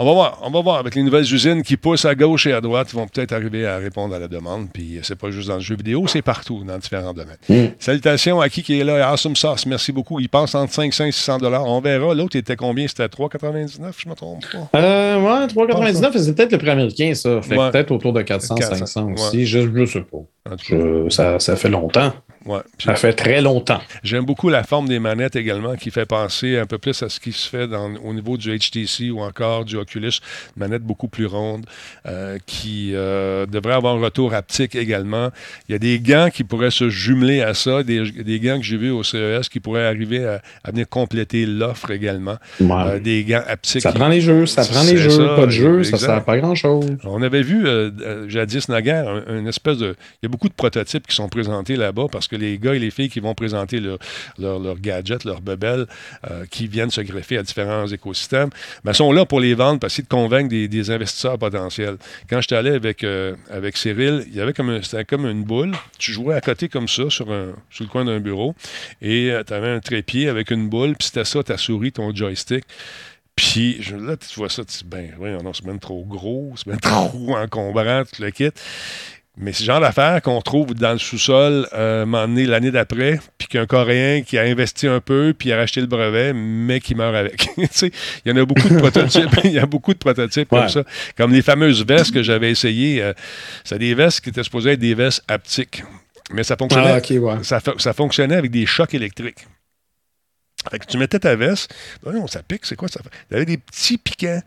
On va voir, on va voir. Avec les nouvelles usines qui poussent à gauche et à droite, ils vont peut-être arriver à répondre à la demande. Puis c'est pas juste dans le jeu vidéo, c'est partout, dans différents domaines. Mm. Salutations à qui qui est là, Awesome Sauce, merci beaucoup. Il passe entre 500 et 600 dollars. On verra. L'autre était combien? C'était 3,99, je me trompe pas. Euh, ouais, 3,99, c'est peut-être le prix américain, ça. Fait Ouais. peut-être autour de 400, 400, 500 ouais. aussi. Je, je sais pas. Je- ça, ça fait longtemps. ouais. Ça fait très longtemps. J'aime beaucoup la forme des manettes également, qui fait penser un peu plus à ce qui se fait dans- au niveau du HTC ou encore du Oculus. Une manette beaucoup plus ronde, euh, qui euh, devrait avoir un retour haptique également. Il y a des gants qui pourraient se jumeler à ça, des, des gants que j'ai vus au CES qui pourraient arriver à, à venir compléter l'offre également. Ouais. Euh, des gants haptiques. Ça prend les jeux, ça prend les jeux, ça, pas de jeux, ça exact. sert à pas grand-chose. On avait vu euh, jadis naguère un- une espèce de. Il y a beaucoup de prototypes qui sont présentés là-bas parce que les gars et les filles qui vont présenter leurs leur, gadgets, leurs bebelles, euh, qui viennent se greffer à différents écosystèmes, ben, sont là pour les vendre, pour essayer de convaincre des, investisseurs potentiels. Quand j'étais allé avec, euh, avec Cyril, il y avait comme, c'était comme une boule. Tu jouais à côté comme ça sur, le coin d'un bureau et tu avais un trépied avec une boule, puis c'était ça, ta souris, ton joystick. Puis là, tu vois ça, tu dis, ben, oui, non, c'est même trop gros, c'est même trop encombrant, tu le quittes. Mais c'est le genre d'affaires qu'on trouve dans le sous-sol euh, l'année d'après, puis qu'un Coréen qui a investi un peu, puis a racheté le brevet, mais qui meurt avec. il y en a beaucoup de prototypes. Il y a beaucoup de prototypes comme ça. Comme les fameuses vestes que j'avais essayées. Euh, c'est des vestes qui étaient supposées être des vestes haptiques. Mais ça fonctionnait, ah, ça, ça fonctionnait avec des chocs électriques. Fait que tu mettais ta veste, non, ça pique, c'est quoi ça? Tu avais des petits piquants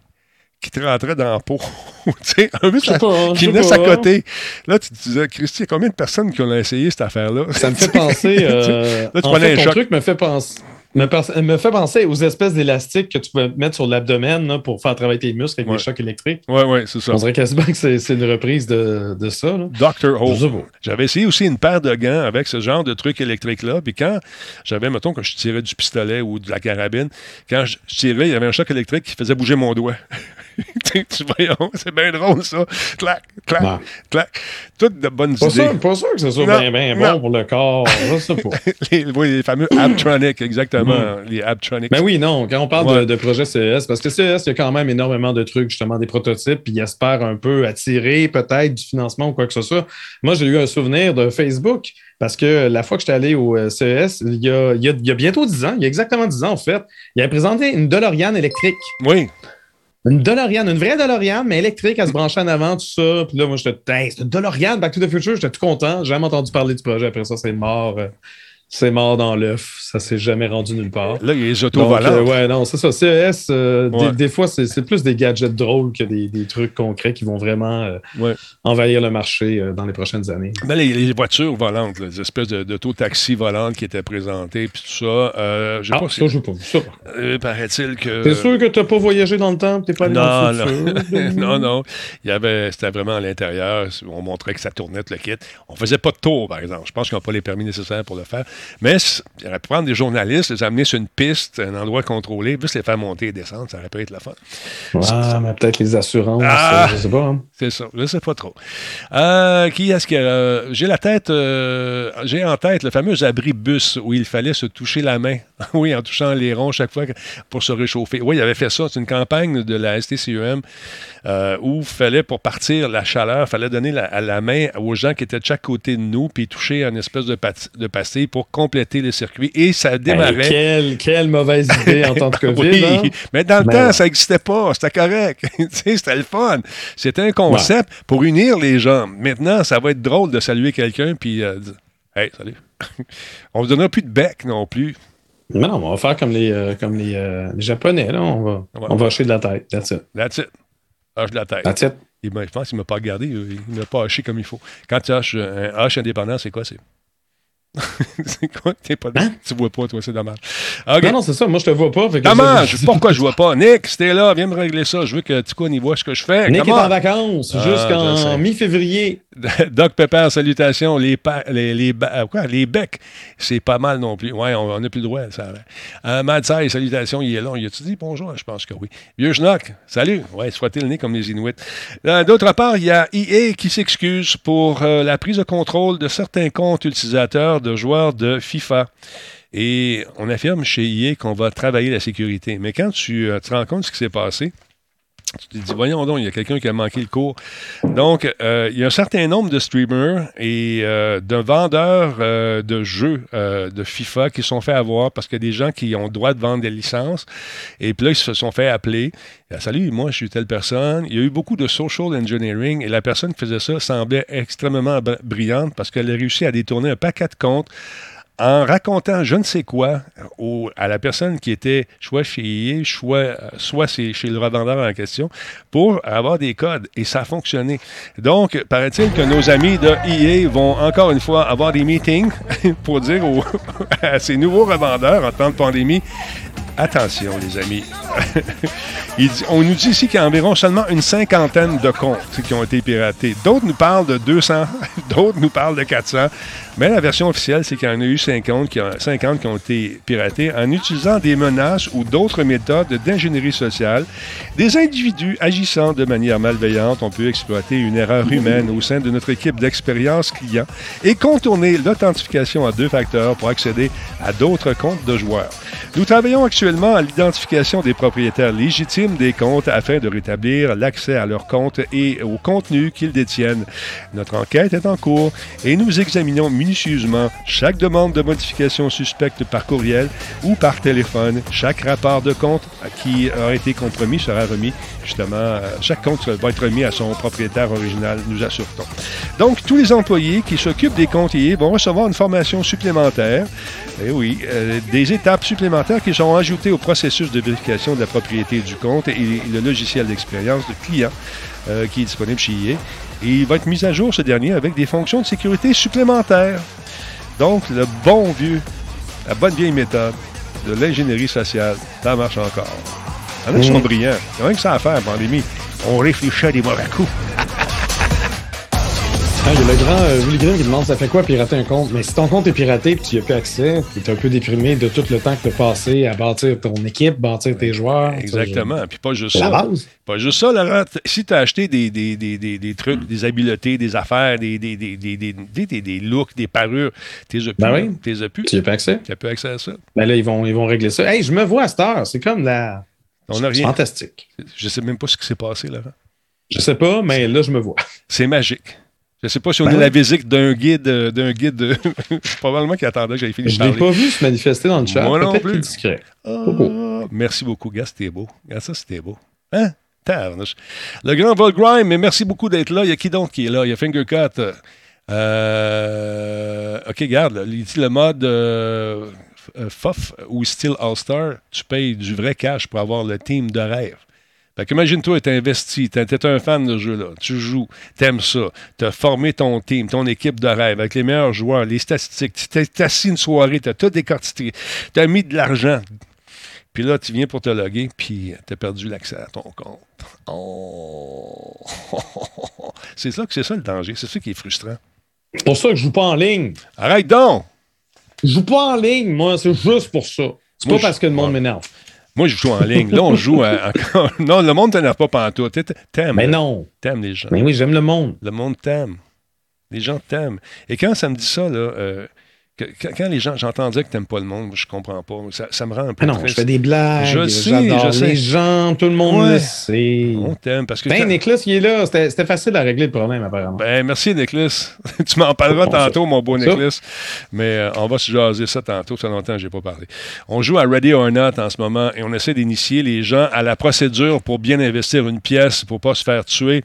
qui te rentraient dans la peau. tu sais, un peu ça, qui venaient à côté. Là, tu te disais, Christy, il y a combien de personnes qui ont essayé cette affaire-là? Ça me fait penser. Euh, là, tu en fait, ton truc me fait penser me, me fait penser aux espèces d'élastiques que tu peux mettre sur l'abdomen pour faire travailler tes muscles avec des chocs électriques. Oui, oui, c'est ça. On dirait quasiment que c'est une reprise de, de ça. Dr. Ho. J'avais essayé aussi une paire de gants avec ce genre de truc électrique-là. Puis quand j'avais, mettons, quand je tirais du pistolet ou de la carabine, quand je tirais, il y avait un choc électrique qui faisait bouger mon doigt. tu voyons, c'est bien drôle ça. Clac, clac, clac. Toutes de bonnes pas idées. Sûr, pas sûr que ce soit bien, bien bon pour le corps. les, oui, les fameux Abtronic, exactement. Mm. les Abtronics. Ben oui, non, quand on parle de, projet CES, parce que CES, il y a quand même énormément de trucs, justement, des prototypes, puis ils espèrent un peu attirer peut-être du financement ou quoi que ce soit. Moi, j'ai eu un souvenir de Facebook, parce que la fois que j'étais allé au euh, CES, il y, a, il, y a, bientôt 10 ans, il y a exactement 10 ans en fait, il a présenté une DeLorean électrique. Oui. Une DeLorean, une vraie DeLorean, mais électrique, elle se branchait en avant, tout ça. Puis là, moi, j'étais, c'est une DeLorean, Back to the Future, j'étais tout content. J'ai jamais entendu parler du projet. Après ça, c'est mort. Euh, c'est mort dans l'œuf. Ça s'est jamais rendu nulle part. Là, il y a les autos volants. Euh, ouais, non, c'est ça. CES, euh, des, fois, c'est plus des gadgets drôles que des, trucs concrets qui vont vraiment euh, envahir le marché dans les prochaines années. Ben, les, voitures volantes, les espèces d'auto-taxis volantes qui étaient présentées, puis tout ça. ah, pas ça, je pas vu ça. Paraît-il que. T'es sûr que t'as pas voyagé dans le temps, t'es pas allé dans le futur? Non, non, Il y avait, c'était vraiment à l'intérieur. On montrait que ça tournait le kit. On faisait pas de tour, par exemple. Je pense qu'ils n'ont pas les permis nécessaires pour le faire. Mais il aurait pu prendre des journalistes, les amener sur une piste, un endroit contrôlé, juste les faire monter et descendre, ça aurait pu être la fin. Ah, mais peut-être les assurances, ah! je sais pas. Hein. C'est ça, je sais pas trop. Euh, qui est-ce que. Euh, j'ai la tête, euh, j'ai en tête le fameux abri bus où il fallait se toucher la main. oui, en touchant les ronds chaque fois pour se réchauffer. Oui, il avait fait ça. C'est une campagne de la STCEM où il fallait, pour partir la chaleur, il fallait donner la, la, main aux gens qui étaient de chaque côté de nous, puis toucher une espèce de, de pastille pour compléter le circuit. Et ça démarrait. quelle, mauvaise idée en tant que COVID. oui, hein? mais dans le temps, ça n'existait pas. C'était correct. c'était le fun. C'était un concept pour unir les gens. Maintenant, ça va être drôle de saluer quelqu'un puis euh, dire Hey, salut. on ne vous donnera plus de bec non plus. Non, on va faire comme les, euh, comme les, euh, les, Japonais. Là. On va, on va hacher de la tête. That's it. That's it. Hache de la tête. That's it. Il je pense qu'il ne m'a pas regardé. Il ne m'a pas haché comme il faut. Quand tu haches un hache indépendant, c'est quoi? C'est? c'est quoi? T'es pas hein? Tu vois pas, toi, c'est dommage. Non, non, c'est ça. Moi, je te vois pas. dommage. Pourquoi je vois pas? Nick, si t'es là, viens me régler ça. Je veux que tu y vois ce que je fais. Nick est en vacances ah, jusqu'en mi-février. Doc Pepper, salutations. Les, les, les, euh, quoi? les becs, c'est pas mal non plus. Ouais, on n'a plus le droit. Ça, euh, Mad salutations. Il est là. Il a-tu dit bonjour? Je pense que oui. Vieux Schnock, salut. Ouais, soit-il le nez comme les Inuits. Euh, d'autre part, il y a EA qui s'excuse pour euh, la prise de contrôle de certains comptes utilisateurs de joueurs de FIFA. Et on affirme chez EA qu'on va travailler la sécurité. Mais quand tu te rends compte de ce qui s'est passé, tu te dis, voyons donc, il y a quelqu'un qui a manqué le cours. Donc, euh, il y a un certain nombre de streamers et euh, de vendeurs euh, de jeux de FIFA qui sont fait avoir parce qu'il y a des gens qui ont le droit de vendre des licences. Et puis là, ils se sont fait appeler. Salut, moi, je suis telle personne. Il y a eu beaucoup de social engineering et la personne qui faisait ça semblait extrêmement brillante parce qu'elle a réussi à détourner un paquet de comptes en racontant je ne sais quoi à la personne qui était soit chez EA, soit, soit chez le revendeur en question, pour avoir des codes. Et ça a fonctionné. Donc, paraît-il que nos amis de EA vont encore une fois avoir des meetings pour dire à ces nouveaux revendeurs en temps de pandémie Attention, les amis. On nous dit ici qu'il y a environ seulement une cinquantaine de comptes qui ont été piratés. D'autres nous parlent de 200, d'autres nous parlent de 400. Mais la version officielle, c'est qu'il y en a eu 50 qui, ont, 50 qui ont été piratés en utilisant des menaces ou d'autres méthodes d'ingénierie sociale. Des individus agissant de manière malveillante ont pu exploiter une erreur humaine au sein de notre équipe d'expérience client et contourner l'authentification à deux facteurs pour accéder à d'autres comptes de joueurs. Nous travaillons actuellement à l'identification des propriétaires légitimes des comptes afin de rétablir l'accès à leurs comptes et au contenu qu'ils détiennent. Notre enquête est en cours et nous examinons minutieusement chaque demande de modification suspecte par courriel ou par téléphone. Chaque rapport de compte qui a été compromis sera remis justement. euh, Chaque compte va être remis à son propriétaire original, nous assure-t-on. Donc, tous les employés qui s'occupent des comptes IA vont recevoir une formation supplémentaire. Et oui, euh, des étapes supplémentaires qui seront ajoutées au processus de vérification de la propriété du compte et le logiciel d'expérience de client euh, qui est disponible chez IA. Et il va être mis à jour, ce dernier, avec des fonctions de sécurité supplémentaires. Donc, le bon vieux, la bonne vieille méthode de l'ingénierie sociale, ça marche encore. Il y en a qui sont brillants. Il n'y a rien que ça à faire, pandémie. On réfléchit à des mauvais coups. Ah, Il y a le grand euh, Willy Grimm qui demande ça fait quoi pirater un compte? Mais si ton compte est piraté et tu n'y as plus accès, tu es un peu déprimé de tout le temps que tu as passé à bâtir ton équipe, bâtir tes joueurs. Exactement. Puis pas juste C'est la ça. base. Pas juste ça, Laurent. Si tu as acheté des, des, des, des, des trucs, des habiletés, des affaires, des, des, des, des, des, des, des- des looks, des parures, t'es plus. Ben oui. T'es plus. Tu n'y as plus accès? Tu n'as plus accès à ça. Ben là, ils vont, ils vont régler ça. Hey, je me vois à cette heure. C'est comme la. On rien. fantastique. Je sais même pas ce qui s'est passé, Laurent. Je sais pas, mais là, je me vois. C'est magique. Je sais pas si on Ben est la visite d'un guide, euh, d'un guide. euh, Probablement qu'il attendait que j'aille fini de Je ne l'ai pas vu se manifester dans le chat. Moi non plus. discret. Ah, Coucou. merci beaucoup, gars, c'était beau. Regarde ça, c'était beau. Hein? Le grand Volgrime, mais merci beaucoup d'être là. Il y a qui donc qui est là? Il y a Fingercut. Euh, OK, regarde, il dit le mode euh, euh, FOF ou Steel All-Star, tu payes du vrai cash pour avoir le team de rêve. Fait qu'imagine-toi, t'es investi, t'es un fan de ce jeu-là, tu joues, t'aimes ça, t'as formé ton team, ton équipe de rêve avec les meilleurs joueurs, les statistiques, t'es assis une soirée, t'as tout décortiqué, t'as mis de l'argent, puis là, tu viens pour te loguer, puis t'as perdu l'accès à ton compte. Oh! C'est ça que c'est ça le danger, c'est ça qui est frustrant. C'est pour ça que je joue pas en ligne. Arrête donc! Je joue pas en ligne, moi. C'est juste pour ça. C'est pas parce que le monde m'énerve. Moi, je joue en ligne. Là, on joue à-. Non, le monde t'énerve pas pantoute. T'a- T'aimes. Mais non. T'aimes les gens. Mais oui, j'aime le monde. Le monde t'aime. Les gens t'aiment. Et quand ça me dit ça, là, euh, que- quand les gens, j'entends dire que t'aimes pas le monde, je comprends pas. Ça, ça me rend un peu Mais non, triste. je fais des blagues. Je sais, je sais. les gens, tout le monde Ouais. le sait. On t'aime parce que. Ben, Nicolas, il est là. C'était facile à régler le problème, apparemment. Ben, merci, Nicholas. tu m'en parleras Bon, tantôt, mon beau ça. Nicholas. Mais euh, on va se jaser ça tantôt. Ça fait longtemps que je n'ai pas parlé. On joue à Ready or Not en ce moment et on essaie d'initier les gens à la procédure pour bien investir une pièce pour pas se faire tuer.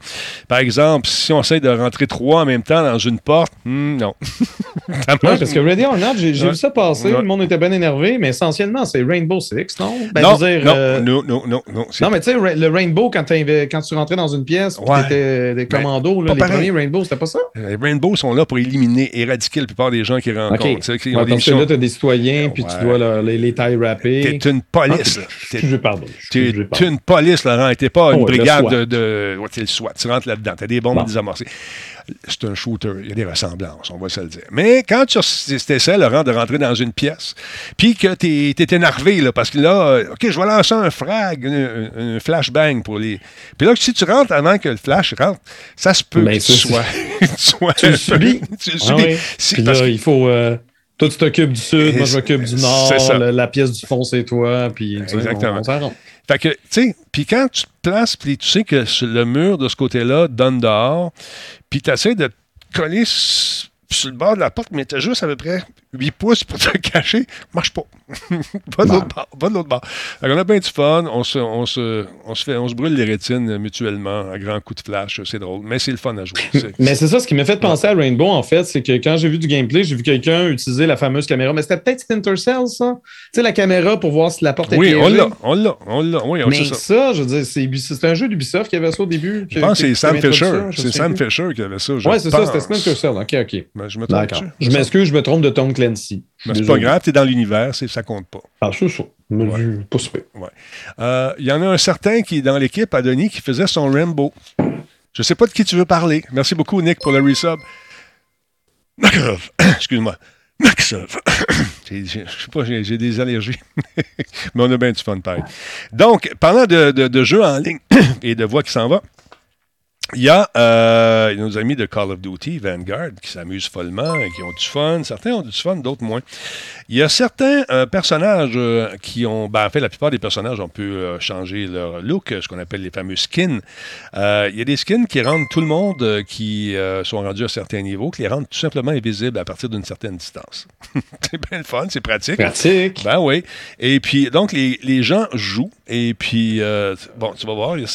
Par exemple, si on essaie de rentrer trois en même temps dans une porte, hmm, non. Marche. parce que Ready or Not, j'ai vu ça passer. Le monde était bien énervé, mais essentiellement, c'est Rainbow Six, non? Ben, non, dire, non, euh, non, non, non, non, Non, mais tu sais, le Rainbow, quand, tu rentrais dans une pièce, Ouais. t'étais des commandos, là, les pareil. premiers Rainbow, c'était pas ça? Les Rainbows sont là pour éliminer, éradiquer la plupart des gens qui rencontrent. OK. Tu sais, qui ont Ouais, des parce que citoyens, puis Ouais. tu dois leur- les, les taille rapper. T'es une police. Ah. T'es- pardon. Une police, Laurent. T'es pas une Oh, le brigade de. de le SWAT. Tu rentres là-dedans. T'as des bombes désamorcées. C'est un shooter. Il y a des ressemblances, on va se le dire. Mais quand tu essaies, Laurent, de rentrer dans une pièce, puis que t'es es énervé, là, parce que là, euh, OK, je vais lancer un frag, un, flashbang pour les. Puis là, si tu rentres avant que le flash rentre, ça se peut Ben, que tu ça, sois. tu sois Tu le subis. tu le Ah subis. Si- Puis là, que- il faut. euh, toi, tu t'occupes du sud, moi, je m'occupe du C'est nord, ça. le- la pièce du fond, c'est toi, puis tu Exactement. on, on s'arrange. Fait que, tu sais, puis quand tu te places, puis tu sais que le mur de ce côté-là donne dehors, puis tu essaies de te coller sur le bord de la porte, mais as juste à peu près 8 pouces pour te cacher, marche pas. va de l'autre bord. Va de l'autre bord. Fait qu'on a bien du fun, on se, on, se, on, se fait, on se brûle les rétines mutuellement à grands coups de flash, c'est drôle, mais c'est le fun à jouer. Mais c'est ça, ce qui m'a fait penser à Rainbow, en fait, c'est que quand j'ai vu du gameplay, j'ai vu quelqu'un utiliser la fameuse caméra. Mais c'était peut-être Splinter Cell, ça? Tu sais, la caméra pour voir si la porte est Oui, on l'a, on l'a, on l'a, oui, on Mais ça. ça. je veux dire, c'est un jeu d'Ubisoft qui avait ça au début. Je pense que c'est Sam Fisher. C'est Sam Fisher. Qui avait ça. Ouais, c'est ça, c'était Splinter Cell. OK, OK. Ben, je me trompe. D'accord. Je m'excuse, je me trompe de Tom Clancy. Mais c'est pas grave, t'es dans l'univers, ça compte pas. Ah, c'est ça. Mais Ouais. du- Pas super. Euh, Il y en a un certain qui est dans l'équipe, à Denis, qui faisait son Rambo. Je sais pas de qui tu veux parler. Merci beaucoup, Nick, pour le resub. Excuse-moi. J'ai- Je sais pas, j'ai j'ai des allergies. Mais on a bien du fun, pareil. Donc, parlant de, de, de jeux en ligne et de voix qui s'en va, il y a euh, nos amis de Call of Duty, Vanguard, qui s'amusent follement et qui ont du fun. Certains ont du fun, d'autres moins. Il y a certains euh, personnages euh, qui ont. Ben, en fait, la plupart des personnages, on peut euh, changer leur look, ce qu'on appelle les fameux skins. Euh, il y a des skins qui rendent tout le monde euh, qui euh, sont rendus à certains niveaux, qui les rendent tout simplement invisibles à partir d'une certaine distance. c'est bien le fun, c'est pratique. Pratique. Ben oui. Et puis, donc, les, les gens jouent. Et puis, euh, bon, tu vas voir, il,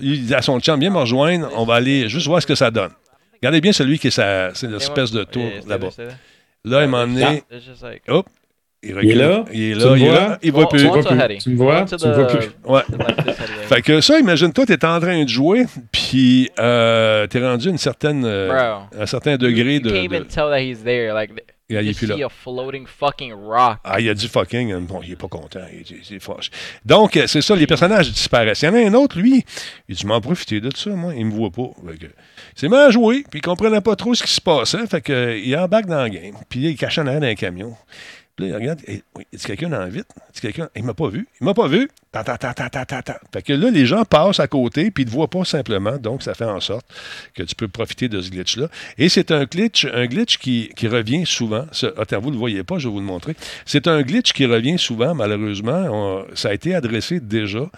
il dit à son chum, viens me rejoindre, on va aller juste voir ce que ça donne. Regardez bien celui qui est sa, c'est l'espèce de tour là-bas. Là, il m'en est. It's Il, Il est là? Il est là. Il, est là. il voit plus. Tu me vois? Tu me vois? Plus. Ouais. Fait que ça, imagine-toi, t'es en train de jouer, puis euh, t'es rendu à une certaine, euh, un certain degré you de. can't even tell that he's there. Like, il you est plus là. a floating fucking rock. Ah, il a dit fucking. euh, Bon, il est pas content. Il, il- il est fâché. Donc, euh, c'est ça, les personnages disparaissent. Il y en a un autre, lui, il dit, m'en profiter de ça, moi. Il me voit pas. Mis à jouer, puis il comprenait pas trop ce qui se passait. Fait que, il embarque dans le game, puis il cache en arrière d'un camion. Là, regarde, y a quelqu'un? Y a quelqu'un? Il m'a pas vu. Il m'a pas vu. Ta, ta, ta. Fait que là, les gens passent à côté, puis ils te voient pas simplement. Donc, ça fait en sorte que tu peux profiter de ce glitch-là. Et c'est un glitch, un glitch qui, revient souvent. Attends, vous ne le voyez pas, je vais vous le montrer. C'est un glitch qui revient souvent, malheureusement. Ça a été adressé déjà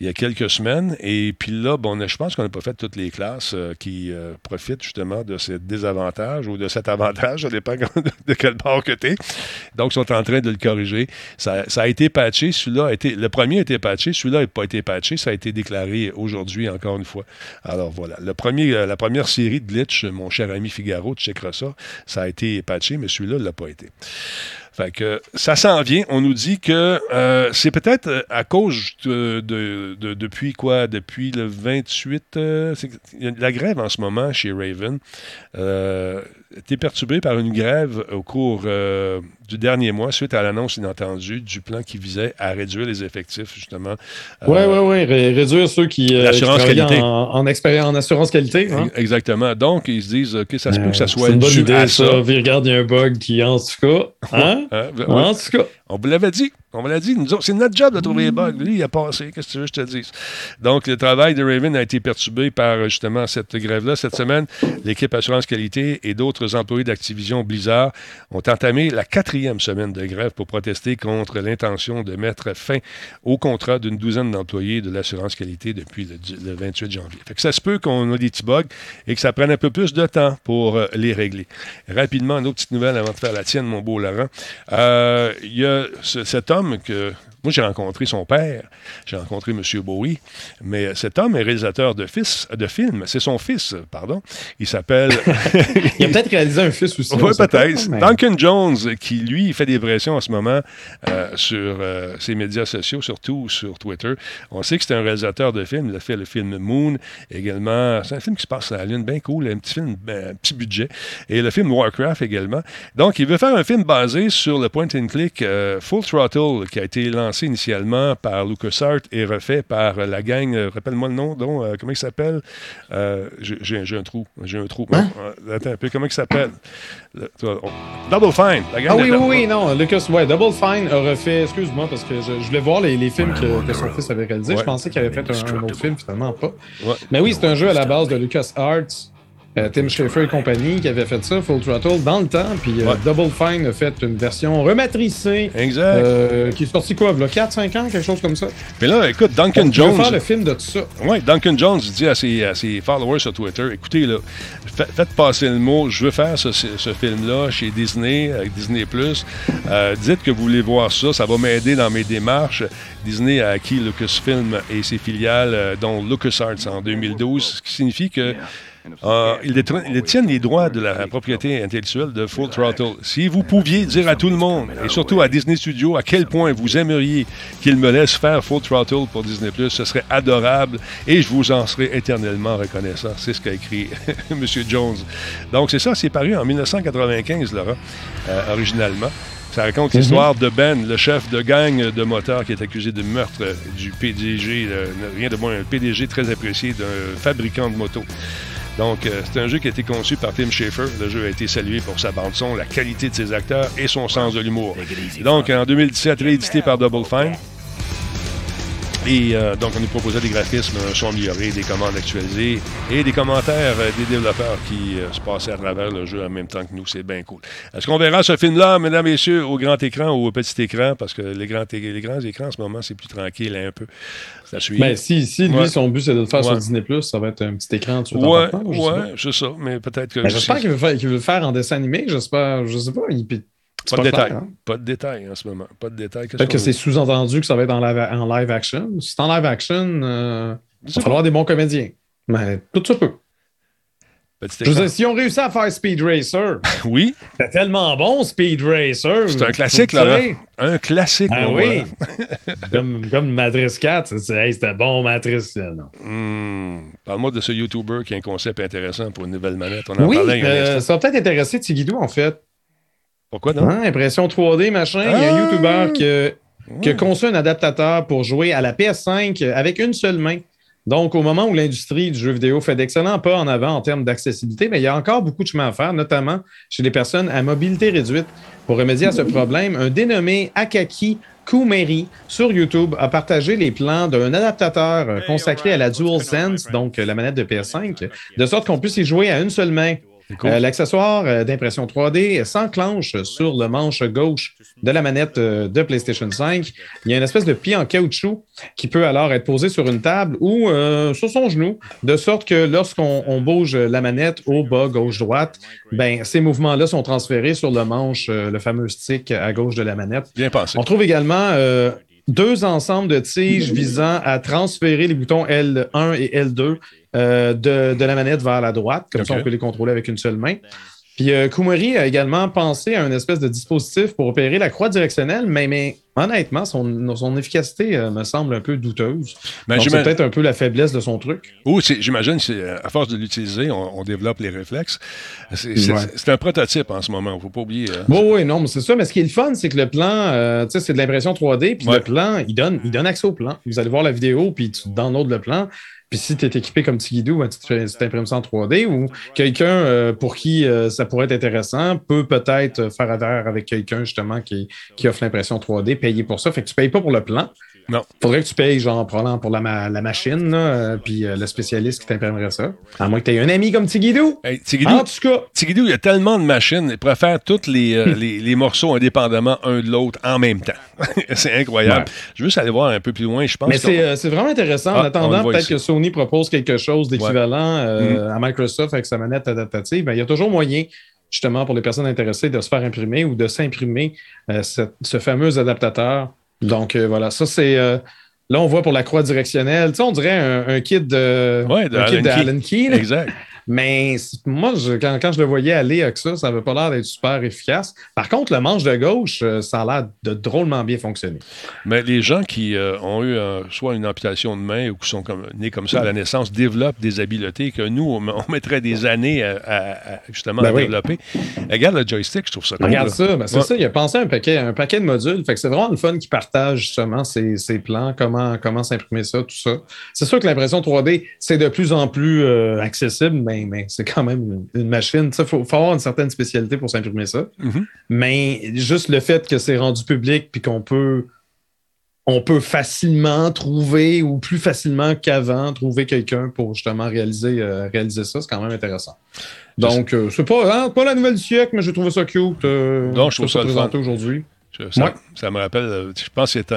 il y a quelques semaines. Et puis là, bon, je pense qu'on n'a pas fait toutes les classes euh, qui euh, profitent justement de ce désavantage ou de cet avantage, ça dépend de quel bord que tu es. Donc, ils sont en train de le corriger. Ça, ça a été patché. Celui-là a été, le premier a été patché. Celui-là n'a pas été patché. Ça a été déclaré aujourd'hui, encore une fois. Alors voilà. Euh, la première série de glitch, mon cher ami Figaro, tu checkeras ça. Ça a été patché, mais celui-là ne l'a pas été. Fait que ça s'en vient. On nous dit que euh, c'est peut-être euh, à cause de, de- de- depuis quoi? Depuis le 28. euh, c'est- il y a de la grève en ce moment chez Raven. Euh, T'es perturbé par une grève au cours euh, du dernier mois suite à l'annonce inattendue du plan qui visait à réduire les effectifs, justement. Euh, ouais, ouais. ré- réduire ceux qui, euh, qui travaillent qualité. en, en, expéri- en assurance qualité. Hein? Exactement. Donc, ils se disent que ça se peut que ça Euh, soit une bonne dû idée, à ça. ça. Regarde, il y a un bug qui, en tout cas. Hein? Hein? Ouais. En tout cas. On vous l'avait dit. On vous l'a dit. C'est notre job de trouver les bugs. Lui, il a passé. Qu'est-ce que tu veux que je te dise? Donc, le travail de Raven a été perturbé par justement cette grève-là. Cette semaine, l'équipe Assurance Qualité et d'autres employés d'Activision Blizzard ont entamé la quatrième semaine de grève pour protester contre l'intention de mettre fin au contrat d'une douzaine d'employés de l'Assurance Qualité depuis le, du- le 28 janvier. Fait que ça se peut qu'on ait des petits bugs et que ça prenne un peu plus de temps pour euh, les régler. Rapidement, une autre petite nouvelle avant de faire la tienne, mon beau Laurent. Euh, Il y a ce- cet homme que. Moi, j'ai rencontré son père, j'ai rencontré M. Bowie, mais cet homme est réalisateur de, fils, de films. C'est son fils, pardon. Il s'appelle. Il a peut-être réalisé un fils aussi. Oui, peut-être. mais- Duncan Jones, qui lui fait des pressions en ce moment euh, sur euh, ses médias sociaux, surtout sur Twitter. On sait que c'est un réalisateur de films. Il a fait le film Moon également. C'est un film qui se passe à la Lune, bien cool, un petit film, ben, un petit budget. Et le film Warcraft également. Donc, il veut faire un film basé sur le point and click euh, Full Throttle, qui a été lancé initialement par LucasArts et refait par euh, la gang. euh, Rappelle-moi le nom, donc, euh, comment il s'appelle? Euh, J'ai un trou. J'ai un trou. Hein? Euh, attends un peu, comment il s'appelle? Le- toi, on- Double Fine. la gang Ah oui, oui, oui, non. Lucas, ouais, Double Fine a refait, excuse-moi, parce que je, je voulais voir les, les films que, que son fils avait réalisés. Ouais. Je pensais qu'il avait fait un, un autre film, finalement pas. Ouais. Mais oui, c'est un jeu à la base de Lucas Arts, euh, Tim Schafer et compagnie qui avait fait ça, Full Throttle, dans le temps. Puis euh, Ouais. Double Fine a fait une version rematricée. Exact. euh, qui est sortie quoi, là, 4-5 ans, quelque chose comme ça. Mais là, écoute, Duncan Donc, Jones. faire le film de tout ça. Ouais, Duncan Jones dit à ses, à ses followers sur Twitter écoutez, là, fa- faites passer le mot, je veux faire ce, film-là chez Disney, avec Disney. Euh, dites que vous voulez voir ça, ça va m'aider dans mes démarches. Disney a acquis Lucasfilm et ses filiales, euh, dont LucasArts en 2012, ce qui signifie que Euh, ils, détiennent les droits de la propriété intellectuelle de Full Throttle. Si vous pouviez dire à tout le monde, et surtout à Disney Studios, à quel point vous aimeriez qu'ils me laissent faire Full Throttle pour Disney+, ce serait adorable et je vous en serais éternellement reconnaissant. C'est ce qu'a écrit M. Jones. Donc, c'est ça, c'est paru en 1995, Laurent, euh, originalement. Ça raconte l'histoire de Ben, le chef de gang de motards qui est accusé de meurtre du PDG, euh, rien de moins, un PDG très apprécié d'un fabricant de motos. Donc, euh, c'est un jeu qui a été conçu par Tim Schafer. Le jeu a été salué pour sa bande-son, la qualité de ses acteurs et son sens de l'humour. Donc, en 2017, réédité par Double Fine. Et euh, donc, on nous proposait des graphismes, un son amélioré, des commandes actualisées et des commentaires euh, des développeurs qui euh, se passaient à travers le jeu en même temps que nous. C'est bien cool. Est-ce qu'on verra ce film-là, mesdames et messieurs, au grand écran ou au petit écran? Parce que les grands, les grands écrans, en ce moment, c'est plus tranquille un peu. Ça suit. Ben, si, si lui, Ouais. son but, c'est de le faire sur Ouais. Disney, ça va être un petit écran dessus. ouais, ouais, c'est ça. Mais peut-être que. Ben, j'espère qu'il veut, qu'il veut le faire en dessin animé. J'espère, je sais pas. Il, c'est Pas de clair, détails. hein. Pas de détails en ce moment. Pas de détails. Qu'est-ce Peut-être que c'est sous-entendu que ça va être en live, en live action. Si c'est en live action, euh, il va falloir des bons comédiens. Mais tout ça peut. Petit Je veux écran. dire, si on réussit à faire Speed Racer, Oui, c'est tellement bon, Speed Racer. c'est un classique, là. Un classique. Ah oui. comme, comme Matrice 4. c'est- c'est- hey, c'était bon, Matrice. Hmm. Parle-moi de ce YouTuber qui a un concept intéressant pour une nouvelle manette. On en Oui, parlait euh, ça va peut-être intéresser Tigidou, en fait. Pourquoi non? Impression 3D, machin. Il y a un Ah! YouTuber qui, qui a Hmm. conçu un adaptateur pour jouer à la PS5 avec une seule main. Donc, au moment où l'industrie du jeu vidéo fait d'excellents pas en avant en termes d'accessibilité, mais il y a encore beaucoup de chemin à faire, notamment chez les personnes à mobilité réduite. Pour remédier à ce problème, un dénommé Akaki Kumeri sur YouTube a partagé les plans d'un adaptateur consacré à la DualSense, donc euh, la manette de PS5, de sorte qu'on puisse y jouer à une seule main. Cool. Euh, L'accessoire euh, d'impression 3D s'enclenche sur le manche gauche de la manette euh, de PlayStation 5. Il y a une espèce de pied en caoutchouc qui peut alors être posé sur une table ou euh, sur son genou, de sorte que lorsqu'on on bouge la manette au bas, gauche-droite, ben, ces mouvements-là sont transférés sur le manche, le fameux stick à gauche de la manette. Bien pensé. On trouve également euh, deux ensembles de tiges visant à transférer les boutons L1 et L2 euh, de, de la manette vers la droite. Comme ça, Ok. on peut les contrôler avec une seule main. Puis euh, Kumari a également pensé à un espèce de dispositif pour opérer la croix directionnelle, mais, mais honnêtement, son, son efficacité euh, me semble un peu douteuse. Ben, c'est peut-être un peu la faiblesse de son truc. Ou c'est- j'imagine, c'est, euh, à force de l'utiliser, on, on développe les réflexes. C'est Ouais. un prototype en ce moment, il ne faut pas oublier. hein. Oui, oui, non, mais c'est ça. Mais ce qui est le fun, c'est que le plan, euh, tu sais, c'est de l'impression 3D, puis Ouais. le plan, il donne, il donne accès au plan. Vous allez voir la vidéo, puis tu downloads le plan. Puis si tu es équipé comme Tigidou, ben, tu te fais- tu t'imprimes ça en 3D ou quelqu'un euh, pour qui euh, ça pourrait être intéressant peut peut-être faire affaire avec quelqu'un justement qui, qui offre l'impression 3D, payer pour ça. Fait que tu payes pas pour le plan. Non. Faudrait que tu payes, genre, probablement pour la, ma- la machine, là, euh, puis euh, le spécialiste qui t'imprimerait ça. À moins que tu aies un ami comme Tigidou. Hey, Tigidou, En tout cas, Tigidou, il y a tellement de machines, il faire tous les, euh, les, les morceaux indépendamment un de l'autre en même temps. c'est incroyable. Ouais. Je veux juste aller voir un peu plus loin, je pense. Mais c'est vraiment intéressant. Ah, en attendant, peut-être que Sony propose quelque chose d'équivalent euh, à Microsoft avec sa manette adaptative. Ben, il y a toujours moyen, justement, pour les personnes intéressées, de se faire imprimer ou de s'imprimer euh, ce, ce fameux adaptateur. Donc, euh, voilà, ça, c'est. euh, là, on voit pour la croix directionnelle. Tu sais, on dirait un, un kit de, Ouais, de un kit Allen de Key. Allen Key, là. Exact. Mais moi, je- quand, quand je le voyais aller avec ça, ça n'avait pas l'air d'être super efficace. Par contre, le manche de gauche, euh, ça a l'air de drôlement bien fonctionner. Mais les gens qui euh, ont eu euh, soit une amputation de main ou qui sont comme, nés comme ça à la naissance développent des habiletés que nous, on, on mettrait des années à, à- à, justement Ben à oui. développer. Regarde le joystick, je trouve ça cool. Regarde là. ça, ben, c'est Ouais. ça, il a pensé à un paquet, un paquet de modules. Fait que c'est vraiment le fun qui partage justement ses, ses plans, comment, comment s'imprimer ça, tout ça. C'est sûr que l'impression 3D, c'est de plus en plus euh, accessible, mais, mais c'est quand même une, une machine. Il faut, faut avoir une certaine spécialité pour s'imprimer ça. Mhm. Mais juste le fait que c'est rendu public puis qu'on peut. On peut facilement trouver, ou plus facilement qu'avant, trouver quelqu'un pour justement réaliser, euh, réaliser ça. C'est quand même intéressant. Donc, euh, c'est pas, hein, pas la nouvelle du siècle, mais je trouvais ça cute. euh, Non, je trouve de ça fun. aujourd'hui. Ça, Ouais. ça me rappelle, euh, je pense que c'est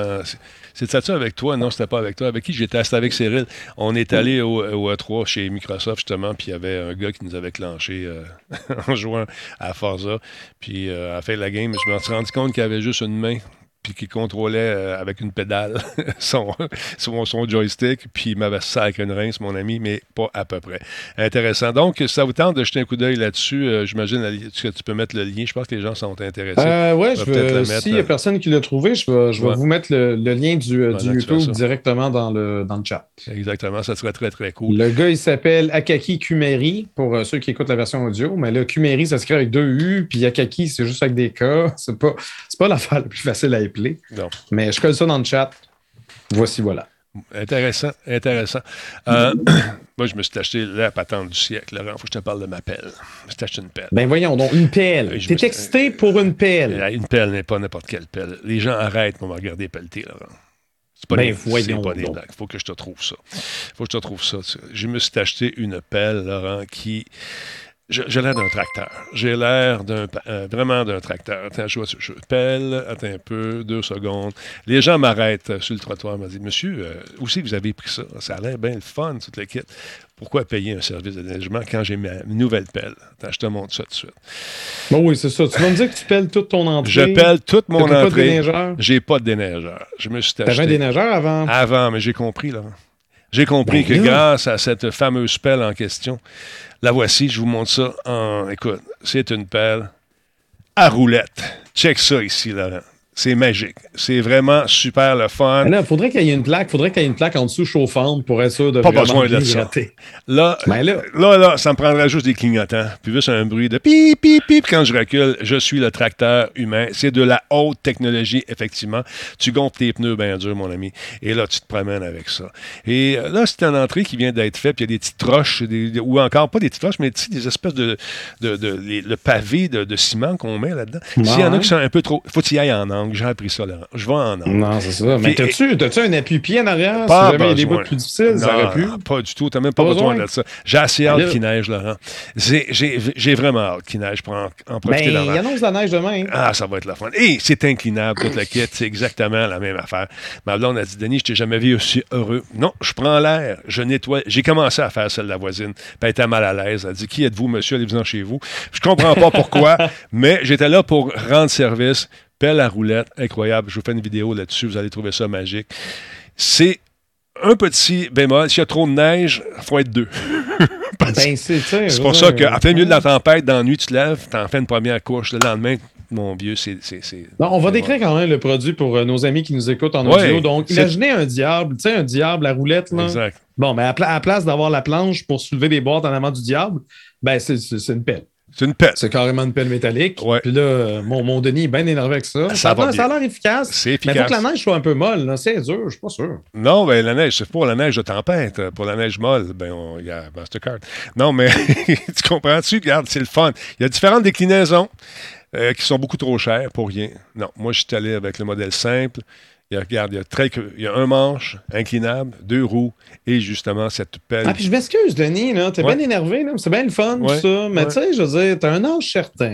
c'était ça avec toi, non, c'était pas avec toi. Avec qui j'étais? C'était avec Cyril. On est allé au, au E3 chez Microsoft, justement, puis il y avait un gars qui nous avait clenché euh, en jouant à Forza. Puis euh, à la fin de la game, je me suis rendu compte qu'il avait juste une main. Puis qui contrôlait euh, avec une pédale son, son, son joystick, puis il m'avait ça avec une rince, mon ami, mais pas à peu près. Intéressant. Donc, si ça vous tente de jeter un coup d'œil là-dessus, euh, j'imagine que tu peux mettre le lien? Je pense que les gens sont intéressés. Euh, ouais, je vais, s'il n'y a euh, personne qui l'a trouvé, je vais, je vais Ouais. vous mettre le, le lien du, Voilà, du YouTube directement dans le, dans le chat. Exactement, ça serait très, très cool. Le gars, il s'appelle Akaki Kumeri, pour ceux qui écoutent la version audio. Mais là, Kumeri, ça s'écrit avec deux U, puis Akaki, c'est juste avec des K. C'est pas, pas l'affaire la plus facile à Non. Mais je colle ça dans le chat. Voici, voilà. Intéressant, intéressant. Euh, moi, je me suis acheté la patente du siècle, Laurent. Faut que je te parle de ma pelle. Je me suis acheté une pelle. Ben voyons donc, une pelle. T'es suis- excité pour une pelle. Euh, Une pelle n'est pas n'importe quelle pelle. Les gens arrêtent pour me regarder pelleter, Laurent. C'est pas, Ben, des, pas des blagues. faut que je te trouve ça. faut que je te trouve ça. Je me suis acheté une pelle, Laurent, qui... J'ai l'air d'un tracteur. J'ai l'air d'un euh, vraiment d'un tracteur. Attends, je je pelle, attends un peu, deux secondes. Les gens m'arrêtent euh, sur le trottoir, me disent Monsieur, euh, où c'est que vous avez pris ça Ça a l'air bien le fun, toute le kit. Pourquoi payer un service de déneigement quand j'ai ma nouvelle pelle? Attends, je te montre ça tout de suite. Bon, oui, c'est ça. Tu vas me dire que tu pelles toute ton entrée. Je pelle toute mon pas de entrée. déneigeur? J'ai pas de déneigeur. Je me suis T'avais un acheté déneigeur avant? avant, mais j'ai compris là. J'ai compris Ben que grâce à cette fameuse pelle en question, la voici, je vous montre ça en. Écoute, c'est une pelle à roulette. Check ça ici, Laurent. C'est magique. C'est vraiment super le fun. Là, faudrait qu'il y ait une plaque, faudrait qu'il y ait une plaque en dessous chauffante pour être sûr de Pas besoin de ça. Là, Ben là, Là, là, ça me prendrait juste des clignotants, puis juste un bruit de pip, pip, pip. Quand je recule, je suis le tracteur humain. C'est de la haute technologie, effectivement. Tu gonfles tes pneus bien durs, mon ami, et là, tu te promènes avec ça. Et euh, là, c'est une entrée qui vient d'être faite, puis il y a des petites roches, des- ou encore pas des petites roches, mais des espèces de, de, de- les- le pavé de, ciment qu'on met là-dedans. S'il y en a qui sont un peu trop... faut y ailles en angle. J'ai appris ça, Laurent. Je vais en angle. non, c'est ça. Mais Puis- t'as-tu, un appui-pied en arrière? Pas si jamais il y a des bouts plus difficiles, ça Non, aurait pu. Pas du tout. Tu n'as même pas, Pas besoin, de ça. J'ai assez hâte qu'il neige, Laurent. J'ai- vraiment hâte qu'il neige pour en, en profiter Ben, il annonce la neige demain. Ah, ça va être la fun. Et c'est inclinable, toute la kit. C'est exactement la même affaire. Ma blonde a dit, Denis, je t'ai jamais vu aussi heureux. Non, je prends l'air, je nettoie. J'ai commencé à faire celle de la voisine. Puis elle était mal à l'aise. Elle a dit, qui êtes-vous, monsieur? Allez-vous-en chez vous. Je comprends pas pourquoi, mais j'étais là pour rendre service. Pelle à roulette, incroyable. Je vous fais une vidéo là-dessus. Vous allez trouver ça magique. C'est un petit bémol. S'il y a trop de neige, il faut être deux. Ben, c'est, pour ça qu'en plein milieu de la tempête, dans la nuit, tu te lèves, tu en fais une première couche. Le lendemain, mon vieux, c'est. on va décrire quand même le produit pour euh, nos amis qui nous écoutent en Ouais, audio. Donc, imaginez un diable, tu sais, un diable à roulette, là. Exact. Bon, mais à, pla- à la place d'avoir la planche pour soulever des boîtes en avant du diable, ben, c'est une pelle. C'est une pelle. C'est carrément une pelle métallique. Ouais. Puis là, mon, mon Denis est bien énervé avec ça. Ça Ça, va ça a l'air efficace. C'est Mais il faut efficace. que la neige soit un peu molle. C'est dur, je suis pas sûr. Non, ben la neige, c'est pour la neige de tempête. Pour la neige molle, ben il y a Mastercard. Non, mais tu comprends-tu? Regarde, c'est le fun. Il y a différentes déclinaisons euh, qui sont beaucoup trop chères pour rien. Non, moi, je suis allé avec le modèle simple. Il y a, regarde, il y a, très, il y a un manche inclinable, deux roues et justement cette pelle. Ah, puis je m'excuse, Denis, là. T'es Ouais. bien énervé, là. C'est bien le fun, tout ça. Mais ouais. tu sais, je veux dire, t'as un âge certain.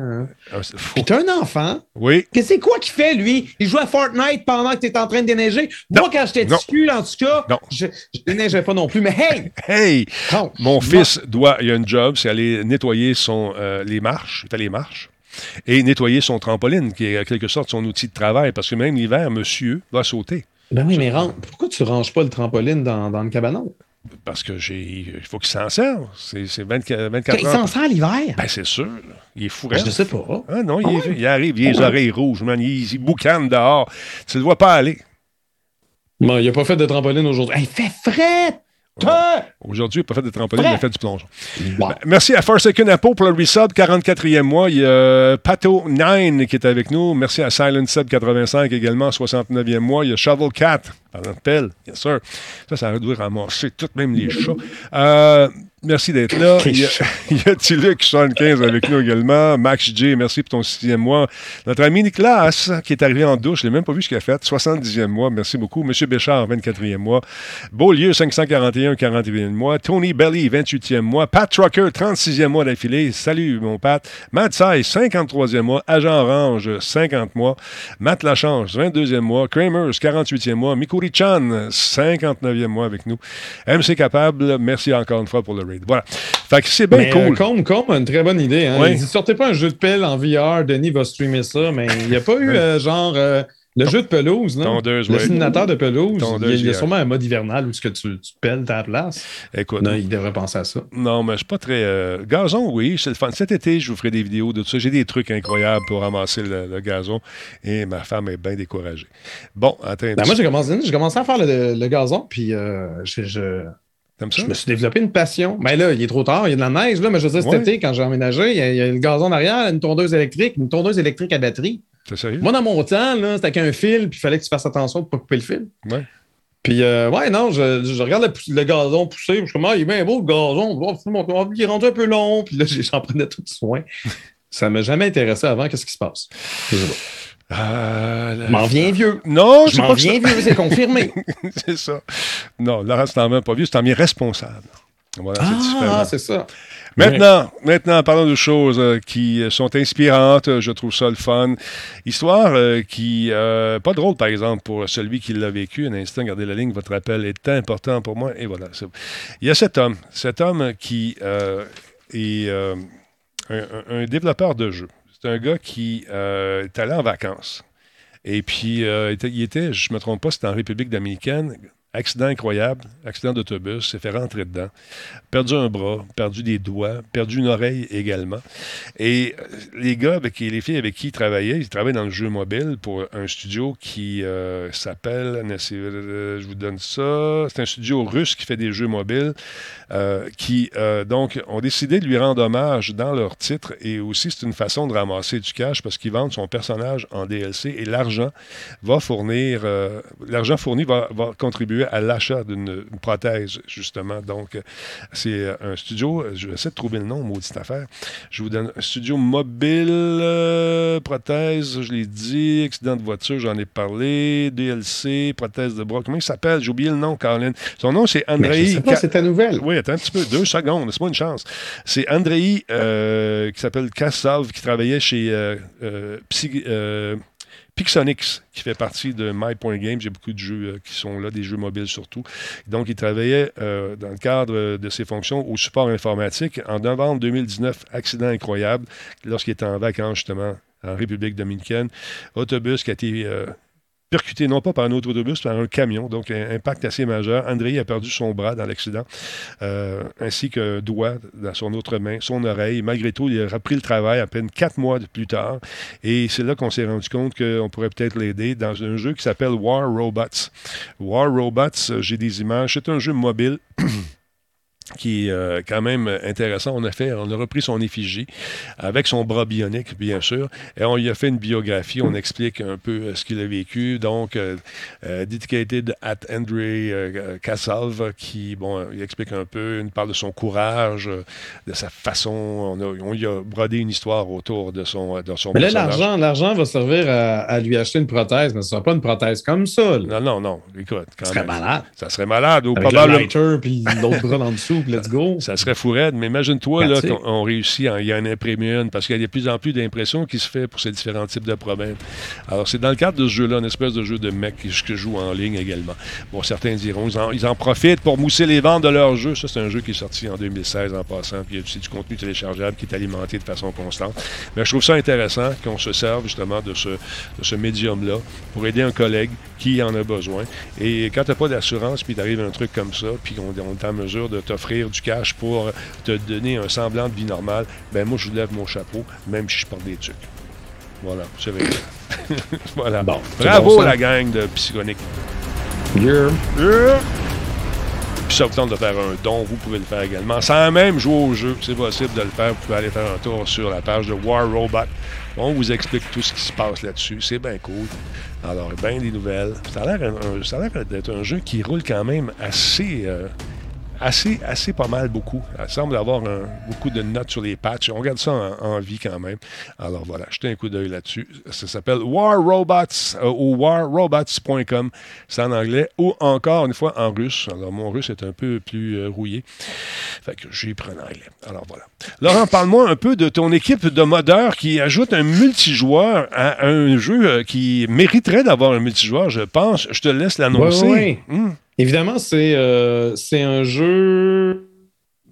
hein. Ah. Puis t'as un enfant. Oui, Qu'est-ce c'est quoi qu'il fait, lui? Il joue à Fortnite pendant que t'es en train de déneiger. Moi, quand j'étais cul, en tout cas, Non. je, je déneigeais pas non plus. Mais hey! hey! Bon, Mon fils doit, il a une job, c'est aller nettoyer son, euh, les marches, il fait les marches, et nettoyer son trampoline, qui est en quelque sorte son outil de travail, parce que même l'hiver, monsieur va sauter. Ben oui, mais pourquoi tu ranges pas le trampoline dans, dans le cabanon? Parce que j'ai, il faut qu'il s'en serve. C'est, c'est 24, 24 Il heures. s'en sert l'hiver? Ben, c'est sûr. Il est fou. Ben, je ne sais pas. Ah non, il, Ah est- ouais? il arrive, il a les Ah oreilles rouges, man, il, il boucane dehors. Tu ne le vois pas aller. Bon, il a pas fait de trampoline aujourd'hui. Hey, fait frais! Aujourd'hui, il n'a pas fait de trampoline, il a fait du plongeon. Merci à Forsaken Apple pour le resub, 44e mois. Il y a Pato9 qui est avec nous. Merci à Silent Sub 85 également, 69e mois. Il y a Shovel Cat, par notre pelle, bien sûr. Ça, ça doit ramasser tout, même les chats. Euh, merci d'être là. Il y a, il y a Tiluc 75 avec nous également. Max J, merci pour ton sixième mois. Notre ami Nicolas, qui est arrivé en douche, je l'ai même pas vu ce qu'il a fait. 70e mois, merci beaucoup. Monsieur Béchard, 24e mois. Beaulieu, 541, 41e mois. Tony Belly, 28e mois. Pat Trucker, 36e mois d'affilée. Salut, mon Pat. Matt Sai, 53e mois. Agent Orange, 50 mois. Matt Lachange, 22e mois. Kramers, 48e mois. Mikuri Chan, 59e mois avec nous. MC Capable, merci encore une fois pour le raid. Voilà. Fait que c'est bien euh, cool. Combe a une très bonne idée. Hein? Oui. Il dit sortez pas un jeu de pelle en VR, Denis va streamer ça, mais il n'y a pas eu euh, genre euh, Le jeu de pelouse, là, Tondeuse, le ouais. simulateur de pelouse, Tondeuse, il y a, sûrement un mode hivernal où est-ce que tu, tu pelles ta place. Écoute, Non, il devrait penser à ça. Non, mais je suis pas très. euh, Gazon, oui, c'est le fun. Cet été, je vous ferai des vidéos de tout ça. J'ai des trucs incroyables pour ramasser le, le gazon et ma femme est bien découragée. Bon, attends. Ben, moi, j'ai commencé, j'ai commencé à faire le, le gazon, puis euh, je, je- T'aimes ça? je me suis développé une passion. Mais là, il est trop tard, il y a de la neige, là, mais je veux dire, cet Ouais. été, quand j'ai emménagé, il y, a, il y a le gazon derrière, une tondeuse électrique, une tondeuse électrique à batterie. Sérieux? Moi, dans mon temps, c'était qu'un fil, puis il fallait que tu fasses attention de ne pas couper le fil. Ouais. Puis, euh, ouais, non, je, je regarde le, gazon pousser, puis je suis comme, ah, il est bien beau, le gazon, Oh, il est rendu un peu long, puis là, j'en prenais tout soin. Ça m'a jamais intéressé avant, qu'est-ce qui se passe? Je m'en viens vieux. Non, Je m'en viens vieux, c'est confirmé. c'est ça. Non, Laurent, c'est en même pas vieux, c'est en bien responsable. Voilà, ah, c'est ça. Maintenant, maintenant, parlons de choses euh, qui euh, sont inspirantes. euh, Je trouve ça le fun. Histoire euh, qui, euh, pas drôle par exemple pour celui qui l'a vécu. Un instant, gardez la ligne. Votre appel est important pour moi. Et voilà. Il y a cet homme, cet homme qui euh, est euh, un, un- un développeur de jeux. Un gars qui euh, est allé en vacances. Et puis, euh, il était- je ne me trompe pas, c'était en République dominicaine. Accident incroyable, accident d'autobus, s'est fait rentrer dedans, perdu un bras, perdu des doigts, perdu une oreille également. Et euh, les gars avec qui, les filles avec qui il travaillait, ils travaillaient dans le jeu mobile pour un studio qui s'appelle, je vous donne ça, c'est un studio russe qui fait des jeux mobiles, euh, qui euh, donc ont décidé de lui rendre hommage dans leur titre et aussi c'est une façon de ramasser du cash parce qu'ils vendent son personnage en DLC et l'argent va fournir, euh, l'argent fourni va, va contribuer à l'achat d'une une prothèse, justement. Donc, c'est un studio, je vais essayer de trouver le nom, maudite affaire. Je vous donne un studio mobile, euh, prothèse, je l'ai dit, accident de voiture, j'en ai parlé, DLC, prothèse de bras. Comment il s'appelle? J'ai oublié le nom, Colin. Son nom, c'est Mais Andrei. je sais pas, Ka- c'est ta nouvelle. oui, attends un petit peu, deux secondes, c'est pas une chance. C'est Andrei, euh, qui s'appelle Kassav, qui travaillait chez euh, euh, Pixonix, qui fait partie de My Point Games. J'ai beaucoup de jeux qui sont là, des jeux mobiles surtout. Donc, il travaillait dans le cadre de ses fonctions au support informatique. En novembre 2019, accident incroyable, lorsqu'il était en vacances justement en République dominicaine. Autobus qui a été percuté non pas par un autre autobus, mais par un camion. Donc, un impact assez majeur. André a perdu son bras dans l'accident, euh, ainsi qu'un doigt dans son autre main, son oreille. Malgré tout, il a repris le travail à peine quatre mois plus tard. Et c'est là qu'on s'est rendu compte qu'on pourrait peut-être l'aider dans un jeu qui s'appelle War Robots. War Robots, euh, j'ai des images. C'est un jeu mobile. qui est euh, quand même intéressant. On a fait, on a repris son effigie avec son bras bionique, bien sûr, et on lui a fait une biographie. On explique un peu euh, ce qu'il a vécu. Donc, euh, dedicated at Andre euh, Kassav, qui, bon, il explique un peu, il parle de son courage, de sa façon. On, a, on lui a brodé une histoire autour de son, de son Mais là, l'argent, l'argent va servir à, à lui acheter une prothèse, mais ce ne sera pas une prothèse comme ça. là. Non, non, non. Écoute, quand Ça serait malade. Ça serait malade. Ou le probablement. lighter, puis l'autre bras en dessous, let's go. Ça serait fou raide, mais imagine-toi là, qu'on on réussit, à- y a un imprimé une, parce qu'il y a de plus en plus d'impressions qui se fait pour ces différents types de problèmes. Alors, c'est dans le cadre de ce jeu-là, une espèce de jeu de mec que je joue en ligne également. Bon, certains diront, ils en, ils en profitent pour mousser les ventes de leur jeu. Ça, c'est un jeu qui est sorti en 2016 en passant, puis il y a aussi du contenu téléchargeable qui est alimenté de façon constante. Mais je trouve ça intéressant qu'on se serve justement de ce, de ce médium-là pour aider un collègue qui en a besoin. Et quand tu n'as pas d'assurance, puis t'arrive un truc comme ça, puis on, on est en mesure de t'offrir du cash pour te donner un semblant de vie normale, ben moi, je vous lève mon chapeau, même si je porte des trucs. Voilà, c'est vrai. voilà. Bon, Bravo bon, la gang de Psychonique. Yeah. Puis ça vous tente de faire un don, vous pouvez le faire également. Sans même jouer au jeu, c'est possible de le faire. Vous pouvez aller faire un tour sur la page de War Robot. On vous explique tout ce qui se passe là-dessus. C'est bien cool. Alors, bien des nouvelles. Ça a l'air un- un- ça a l'air d'être un jeu qui roule quand même assez, euh, assez, assez pas mal beaucoup. Ça semble avoir un- beaucoup de notes sur les patchs. On regarde ça en, en vie quand même. Alors voilà, jetez un coup d'œil là-dessus. Ça s'appelle War Robots euh, ou warrobots.com. C'est en anglais ou encore une fois en russe. Alors mon russe est un peu plus euh, rouillé. Fait que j'y prends en anglais. Alors voilà. Laurent, parle-moi un peu de ton équipe de modeurs qui ajoute un multijoueur à un jeu euh, qui mériterait d'avoir un multijoueur, je pense. Je te laisse l'annoncer. Ouais, ouais. Hum. Évidemment, c'est euh, c'est un jeu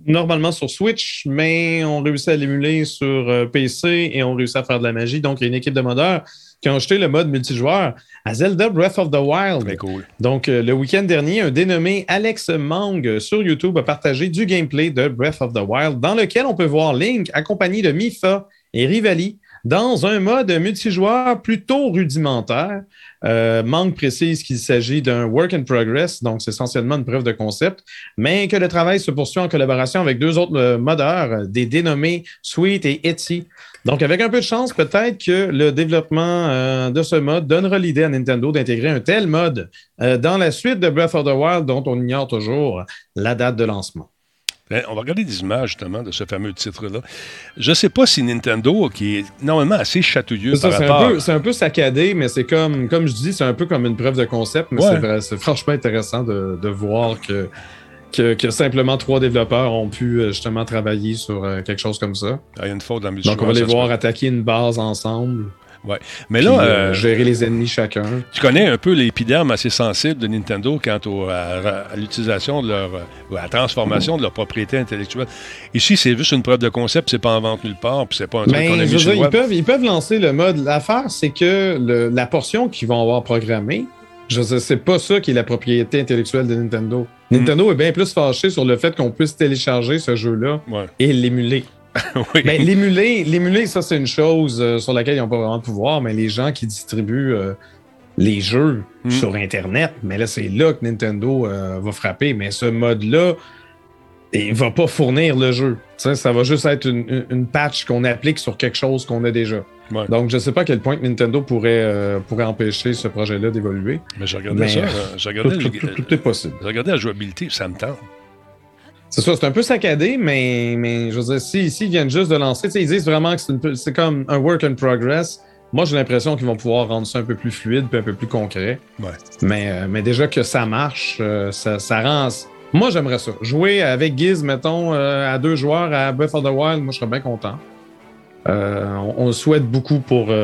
normalement sur Switch, mais on réussit à l'émuler sur euh, PC et on réussit à faire de la magie. Donc, il y a une équipe de modeurs qui ont acheté le mode multijoueur à Zelda Breath of the Wild. Très cool. Donc, euh, le week-end dernier, un dénommé Alex Mang sur YouTube a partagé du gameplay de Breath of the Wild, dans lequel on peut voir Link accompagné de Mifa et Rivali dans un mode multijoueur plutôt rudimentaire. Euh, Mang précise qu'il s'agit d'un work in progress, donc c'est essentiellement une preuve de concept, mais que le travail se poursuit en collaboration avec deux autres euh, modeurs, euh, des dénommés Sweet et Etsy. Donc, avec un peu de chance, peut-être que le développement euh, de ce mode donnera l'idée à Nintendo d'intégrer un tel mode dans la suite de Breath of the Wild, dont on ignore toujours la date de lancement. Ben, on va regarder des images justement de ce fameux titre-là. Je ne sais pas si Nintendo, qui est normalement assez chatouilleux C'est par ça, c'est rapport... un, peu- c'est un peu saccadé, mais c'est comme, comme je dis, c'est un peu comme une preuve de concept, mais Ouais. c'est vrai- c'est franchement intéressant de, de voir que, que, que simplement trois développeurs ont pu euh, justement travailler sur euh, quelque chose comme ça. Il y a une faute dans le Donc, on va les voir attaquer une base ensemble, Ouais. Mais là, euh, euh, gérer les ennemis chacun. tu connais un peu l'épiderme assez sensible de Nintendo quant au- à, à l'utilisation de leur... euh, à la transformation de leur propriété intellectuelle. Ici, c'est juste une preuve de concept, c'est pas en vente nulle part, puis c'est pas un truc qu'on a Ben, mis sur dire, ils, peuvent, ils peuvent lancer le mode. L'affaire, c'est que le- la portion qu'ils vont avoir programmée, je dire, c'est pas ça qui est la propriété intellectuelle de Nintendo. Hmm. Nintendo est bien plus fâché sur le fait qu'on puisse télécharger ce jeu-là Ouais. et l'émuler. oui. Ben, l'émuler, ça, c'est une chose euh, sur laquelle ils n'ont pas vraiment de pouvoir, mais les gens qui distribuent euh, les jeux Mm. sur Internet, mais là, c'est là que Nintendo euh, va frapper. Mais ce mode-là, il va pas fournir le jeu. Ça va juste être une, patch qu'on applique sur quelque chose qu'on a déjà. Ouais. Donc, je sais pas à quel point Nintendo pourrait, euh, pourrait empêcher ce projet-là d'évoluer. Mais j'ai regardé Mais, ça, euh, euh, j'ai Tout, tout- le- tout- tout est possible. j'ai regardé la jouabilité, ça me tente. C'est ça, c'est un peu saccadé, mais, mais je veux dire, si, s'ils viennent juste de lancer, ils disent vraiment que c'est, comme un work in progress. Moi, j'ai l'impression qu'ils vont pouvoir rendre ça un peu plus fluide puis un peu plus concret. Ouais. Mais, euh, mais déjà que ça marche, euh, ça, ça rend. Moi, j'aimerais ça. Jouer avec Giz, mettons, euh, à deux joueurs à Breath of the Wild, moi, je serais bien content. On, on le souhaite beaucoup pour,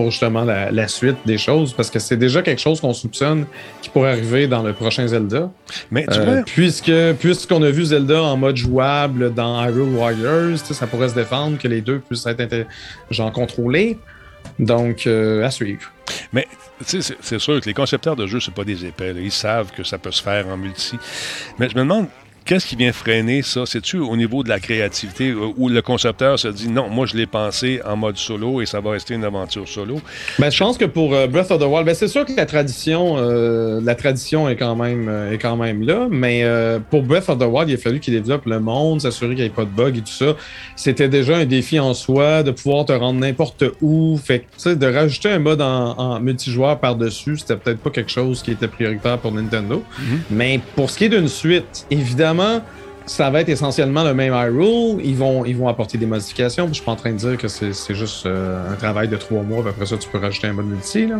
pour justement la, la suite des choses, parce que c'est déjà quelque chose qu'on soupçonne qui pourrait arriver dans le prochain Zelda. Mais tu Euh, vois, puisque puisqu'on a vu Zelda en mode jouable dans Hyrule Warriors, ça pourrait se défendre que les deux puissent être genre contrôlés. Donc, euh, à suivre. mais c'est, c'est sûr que les concepteurs de jeux, c'est pas des épais. là. Ils savent que ça peut se faire en multi. Mais je me demande, qu'est-ce qui vient freiner ça? C'est-tu au niveau de la créativité où où le concepteur se dit non, moi je l'ai pensé en mode solo et ça va rester une aventure solo? Ben, je pense que pour euh, Breath of the Wild, ben, c'est sûr que la tradition, euh, la tradition est quand même, euh, est quand même là, mais euh, pour Breath of the Wild, il a fallu qu'il développe le monde, s'assurer qu'il n'y ait pas de bugs et tout ça. C'était déjà un défi en soi de pouvoir te rendre n'importe où. Fait de rajouter un mode en, en multijoueur par-dessus, c'était peut-être pas quelque chose qui était prioritaire pour Nintendo. Mais pour ce qui est d'une suite, évidemment, ça va être essentiellement le même Hyrule. Ils vont, ils vont apporter des modifications. Je suis pas en train de dire que c'est c'est juste euh, un travail de trois mois. puis Après ça, tu peux rajouter un mode multi. Là.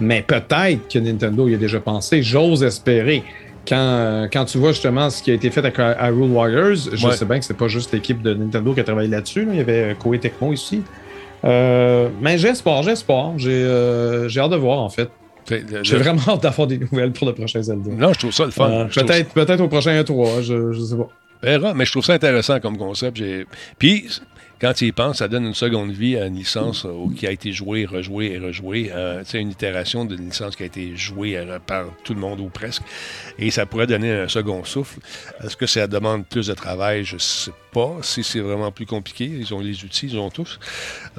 Mais peut-être que Nintendo y a déjà pensé. J'ose espérer. Quand, euh, quand tu vois justement ce qui a été fait avec Hyrule Warriors, je Ouais. sais bien que c'est pas juste l'équipe de Nintendo qui a travaillé là-dessus. là. Il y avait euh, Koei Tecmo ici. Euh, mais j'espère, j'espère. J'ai j'ai hâte de voir en fait. C'est- J'ai vraiment hâte d'avoir des nouvelles pour le prochain Zelda. Non, je trouve ça le fun. Euh, peut-être au prochain E3, je, je sais pas. Verra, mais je trouve ça intéressant comme concept. Puis, quand tu y penses, ça donne une seconde vie à une licence euh, qui a été jouée, rejouée et rejouée. Euh, tu sais, une itération d'une licence qui a été jouée euh, par tout le monde ou presque. Et ça pourrait donner un second souffle. Est-ce que ça demande plus de travail? Je sais pas. Si c'est vraiment plus compliqué, ils ont les outils, ils ont tous.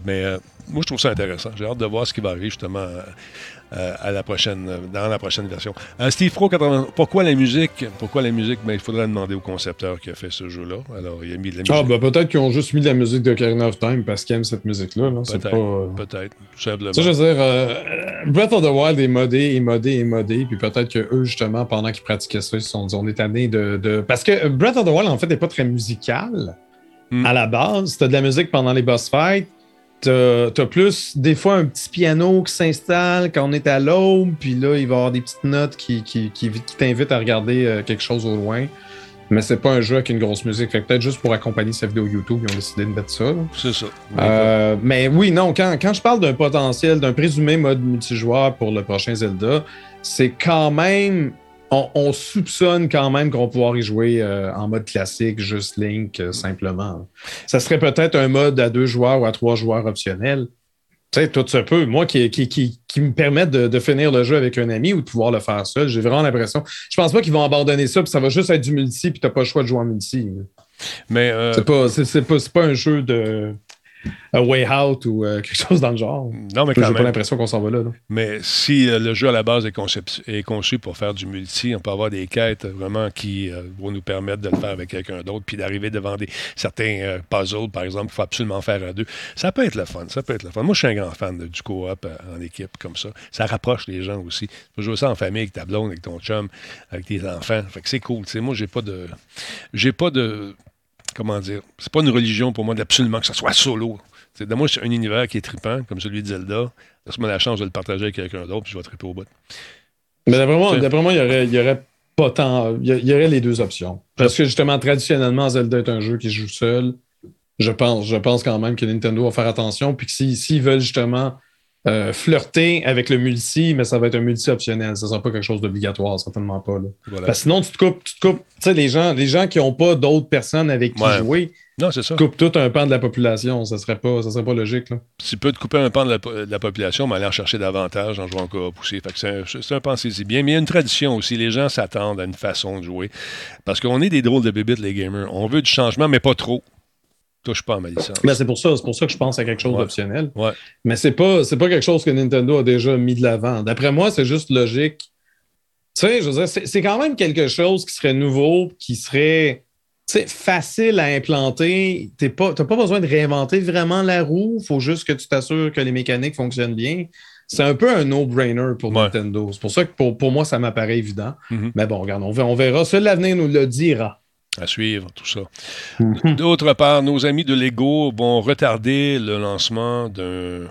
Mais euh, moi, je trouve ça intéressant. J'ai hâte de voir ce qui va arriver justement euh, à la prochaine, dans la prochaine version. Euh, Steve Pro, 80 pourquoi la musique? Pourquoi la musique? Ben, il faudrait demander au concepteur qui a fait ce jeu-là. Alors, il a mis de la musique. Ah, ben peut-être qu'ils ont juste mis de la musique de Karina of Time parce qu'ils aiment cette musique-là. Peut-être, pas. euh, peut-être, simplement. Sais, je veux dire, euh, Breath of the Wild est modé, est modé, est modé, puis peut-être que eux, justement, pendant qu'ils pratiquaient ça, ils se sont dit, on est tanné de, de- Parce que Breath of the Wild, en fait, n'est pas très musical Hmm. à la base. T'as de la musique pendant les boss fights. T'as plus, des fois, un petit piano qui s'installe quand on est à l'aube, puis là, il va y avoir des petites notes qui, qui, qui, qui t'invitent à regarder euh, quelque chose au loin. Mais c'est pas un jeu avec une grosse musique. Fait que peut-être juste pour accompagner sa vidéo YouTube, ils ont décidé de mettre ça. C'est ça. Euh, mais oui, non, quand, quand je parle d'un potentiel, d'un présumé mode multijoueur pour le prochain Zelda, c'est quand même. On, on soupçonne quand même qu'on va pouvoir y jouer euh, en mode classique, juste Link, euh, simplement. Ça serait peut-être un mode à deux joueurs ou à trois joueurs optionnel. Tu sais, tout se peut. Moi, qui, qui, qui, qui me permettent de, de finir le jeu avec un ami ou de pouvoir le faire seul, j'ai vraiment l'impression. Je pense pas qu'ils vont abandonner ça, puis ça va juste être du multi, puis t'as pas le choix de jouer en multi. Mais euh, C'est pas, c'est, c'est pas, c'est pas un jeu de a Way Out ou euh, quelque chose dans le genre. non, mais J'ai pas l'impression qu'on s'en va là. là. Mais si euh, le jeu à la base est, conçu pour faire du multi, on peut avoir des quêtes vraiment qui euh, vont nous permettre de le faire avec quelqu'un d'autre, puis d'arriver devant des, certains puzzles, par exemple, qu'il faut absolument faire à deux. Ça peut être le fun, ça peut être le fun. Moi, je suis un grand fan de- du co-op en équipe comme ça. Ça rapproche les gens aussi. Tu peux jouer ça en famille avec ta blonde, avec ton chum, avec tes enfants. Fait que c'est cool. Moi, j'ai pas de. J'ai pas de. Comment dire? C'est pas une religion pour moi d'absolument que ça soit solo. Tu sais, Donne-moi un univers qui est trippant, comme celui de Zelda. Laisse-moi la chance de le partager avec quelqu'un d'autre, puis je vais tripper au bout. Mais d'après moi, C'est- moi, il y aurait, il y aurait pas tant. Il y aurait les deux options. Parce que justement, traditionnellement, Zelda est un jeu qui se joue seul. Je pense, je pense quand même que Nintendo va faire attention. Puis que s'ils veulent justement euh, flirter avec le multi, mais ça va être un multi optionnel. Ça sera pas quelque chose d'obligatoire, certainement pas. Là. Voilà. Parce que sinon, tu te coupes, tu te coupes. Tu sais, les gens, les gens qui n'ont pas d'autres personnes avec qui Ouais. jouer, Non, c'est ça. tu coupes tout un pan de la population. Ça serait pas, ça serait pas logique. Là. Tu peux te couper un pan de la, de la population, mais aller en chercher davantage en jouant en coop aussi. Fait que c'est un, c'est un pensez-y bien. Mais il y a une tradition aussi. Les gens s'attendent à une façon de jouer. Parce qu'on est des drôles de bébites, les gamers. On veut du changement, mais pas trop. Touche pas à. Ben, c'est pour ça, c'est pour ça que je pense à quelque chose Ouais. d'optionnel. Ouais. Mais c'est pas, c'est pas quelque chose que Nintendo a déjà mis de l'avant. D'après moi, c'est juste logique. Tu sais, je veux dire, c'est, c'est quand même quelque chose qui serait nouveau, qui serait facile à implanter. Tu pas, t'as pas besoin de réinventer vraiment la roue. Il faut juste que tu t'assures que les mécaniques fonctionnent bien. C'est un peu un no-brainer pour Ouais. Nintendo. C'est pour ça que pour, pour moi, ça m'apparaît évident. Mhm. Mais bon, regarde, on on verra. Seul l'avenir nous le dira. À suivre, tout ça. Mhm. D'autre part, nos amis de Lego vont retarder le lancement d'un.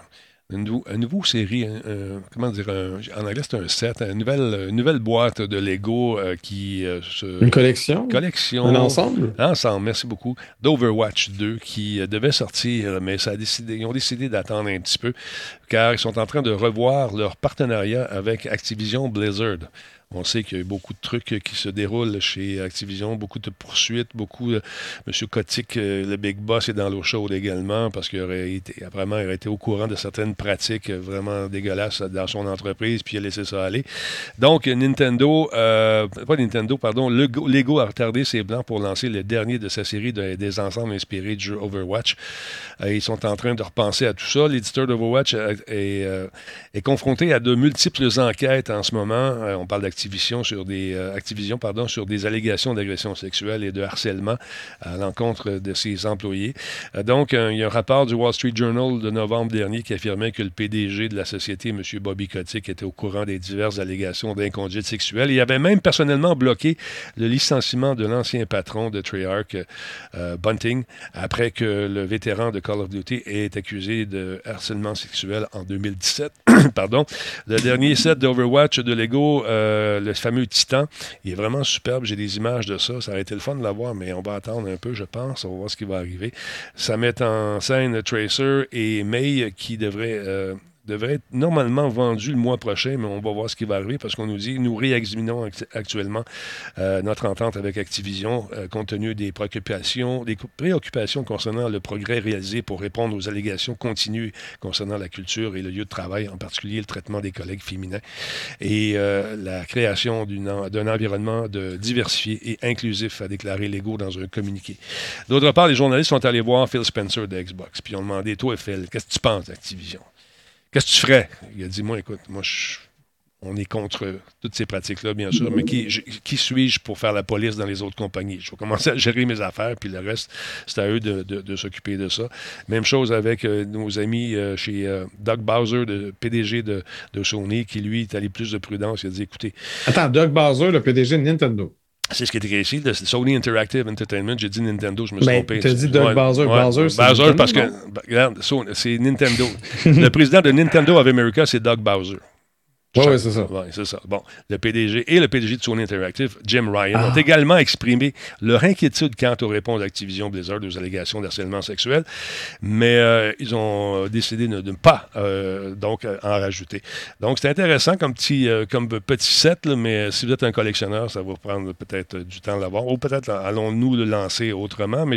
Un nouveau, série, un- un- comment dire, un- en anglais c'est un set, une nouvelle, une nouvelle boîte de Lego euh, qui euh, se. Une collection? collection. Un ensemble? Ensemble, merci beaucoup. D'Overwatch 2 qui euh, devait sortir, mais ça a décidé, ils ont décidé d'attendre un petit peu car ils sont en train de revoir leur partenariat avec Activision Blizzard. On sait qu'il y a eu beaucoup de trucs euh, qui se déroulent chez Activision, beaucoup de poursuites, beaucoup. euh, Monsieur Kotick, euh, le Big Boss, est dans l'eau chaude également parce qu'il aurait été, vraiment, il aurait été au courant de certaines pratiques vraiment dégueulasses dans son entreprise, puis il a laissé ça aller. Donc, Nintendo, pas Nintendo, pardon, Lego, a retardé ses plans pour lancer le dernier de sa série de- des ensembles inspirés du jeu Overwatch. Ils sont en train de repenser à tout ça. L'éditeur d'Overwatch est, est confronté à de multiples enquêtes en ce moment. On parle sur des euh, Activision, pardon, sur des allégations d'agression sexuelle et de harcèlement à l'encontre de ses employés. Euh, donc, euh, il y a un rapport du Wall Street Journal de novembre dernier qui affirmait que le PDG de la société, M. Bobby Kotick, était au courant des diverses allégations d'inconduite sexuelle. Il avait même personnellement bloqué le licenciement de l'ancien patron de Treyarch, Bunting, après que le vétéran de Call of Duty ait accusé de harcèlement sexuel en 2017. Pardon. Le dernier set d'Overwatch de Lego, le fameux Titan, il est vraiment superbe. J'ai des images de ça. Ça aurait été le fun de l'avoir, mais on va attendre un peu, je pense. On va voir ce qui va arriver. Ça met en scène Tracer et May qui devraient. euh, devrait être normalement vendu le mois prochain, mais on va voir ce qui va arriver parce qu'on nous dit nous réexaminons act- actuellement euh, notre entente avec Activision euh, compte tenu des préoccupations, des préoccupations concernant le progrès réalisé pour répondre aux allégations continues concernant la culture et le lieu de travail, en particulier le traitement des collègues féminins et euh, la création d'un environnement de diversifié et inclusif, a déclaré Lego dans un communiqué. D'autre part, les journalistes sont allés voir Phil Spencer de Xbox, puis ont demandé Toi, Phil, qu'est-ce que tu penses d'Activision Qu'est-ce que tu ferais? Il a dit Moi, écoute, moi, on est contre toutes ces pratiques-là, bien sûr, mais qui, je- qui suis-je pour faire la police dans les autres compagnies? Je vais commencer à gérer mes affaires, puis le reste, c'est à eux de s'occuper de ça. Même chose avec euh, nos amis euh, chez euh, Doug Bowser, le PDG de, de Sony, qui lui est allé plus de prudence. Il a dit Écoutez, Attends, Doug Bowser, le PDG de Nintendo. C'est ce qui est écrit ici, de Sony Interactive Entertainment. J'ai dit Nintendo, je me suis Ben, trompé. t'as dit Doug Bowser. Bowser, c'est Bowser, parce que, ben, regarde, c'est Nintendo. le président de Nintendo of America, c'est Doug Bowser. Ouais, c'est ça. Ouais, c'est ça. Bon, le PDG et le PDG de Sony Interactive, Jim Ryan, Ah. ont également exprimé leur inquiétude quant aux réponses d'Activision Blizzard aux allégations d'harcèlement sexuel, mais euh, ils ont euh, décidé de ne pas euh, donc en rajouter. Donc, c'est intéressant comme petit, euh, comme petit set, là, mais si vous êtes un collectionneur, ça va vous prendre peut-être du temps de l'avoir, ou peut-être allons-nous le lancer autrement, mais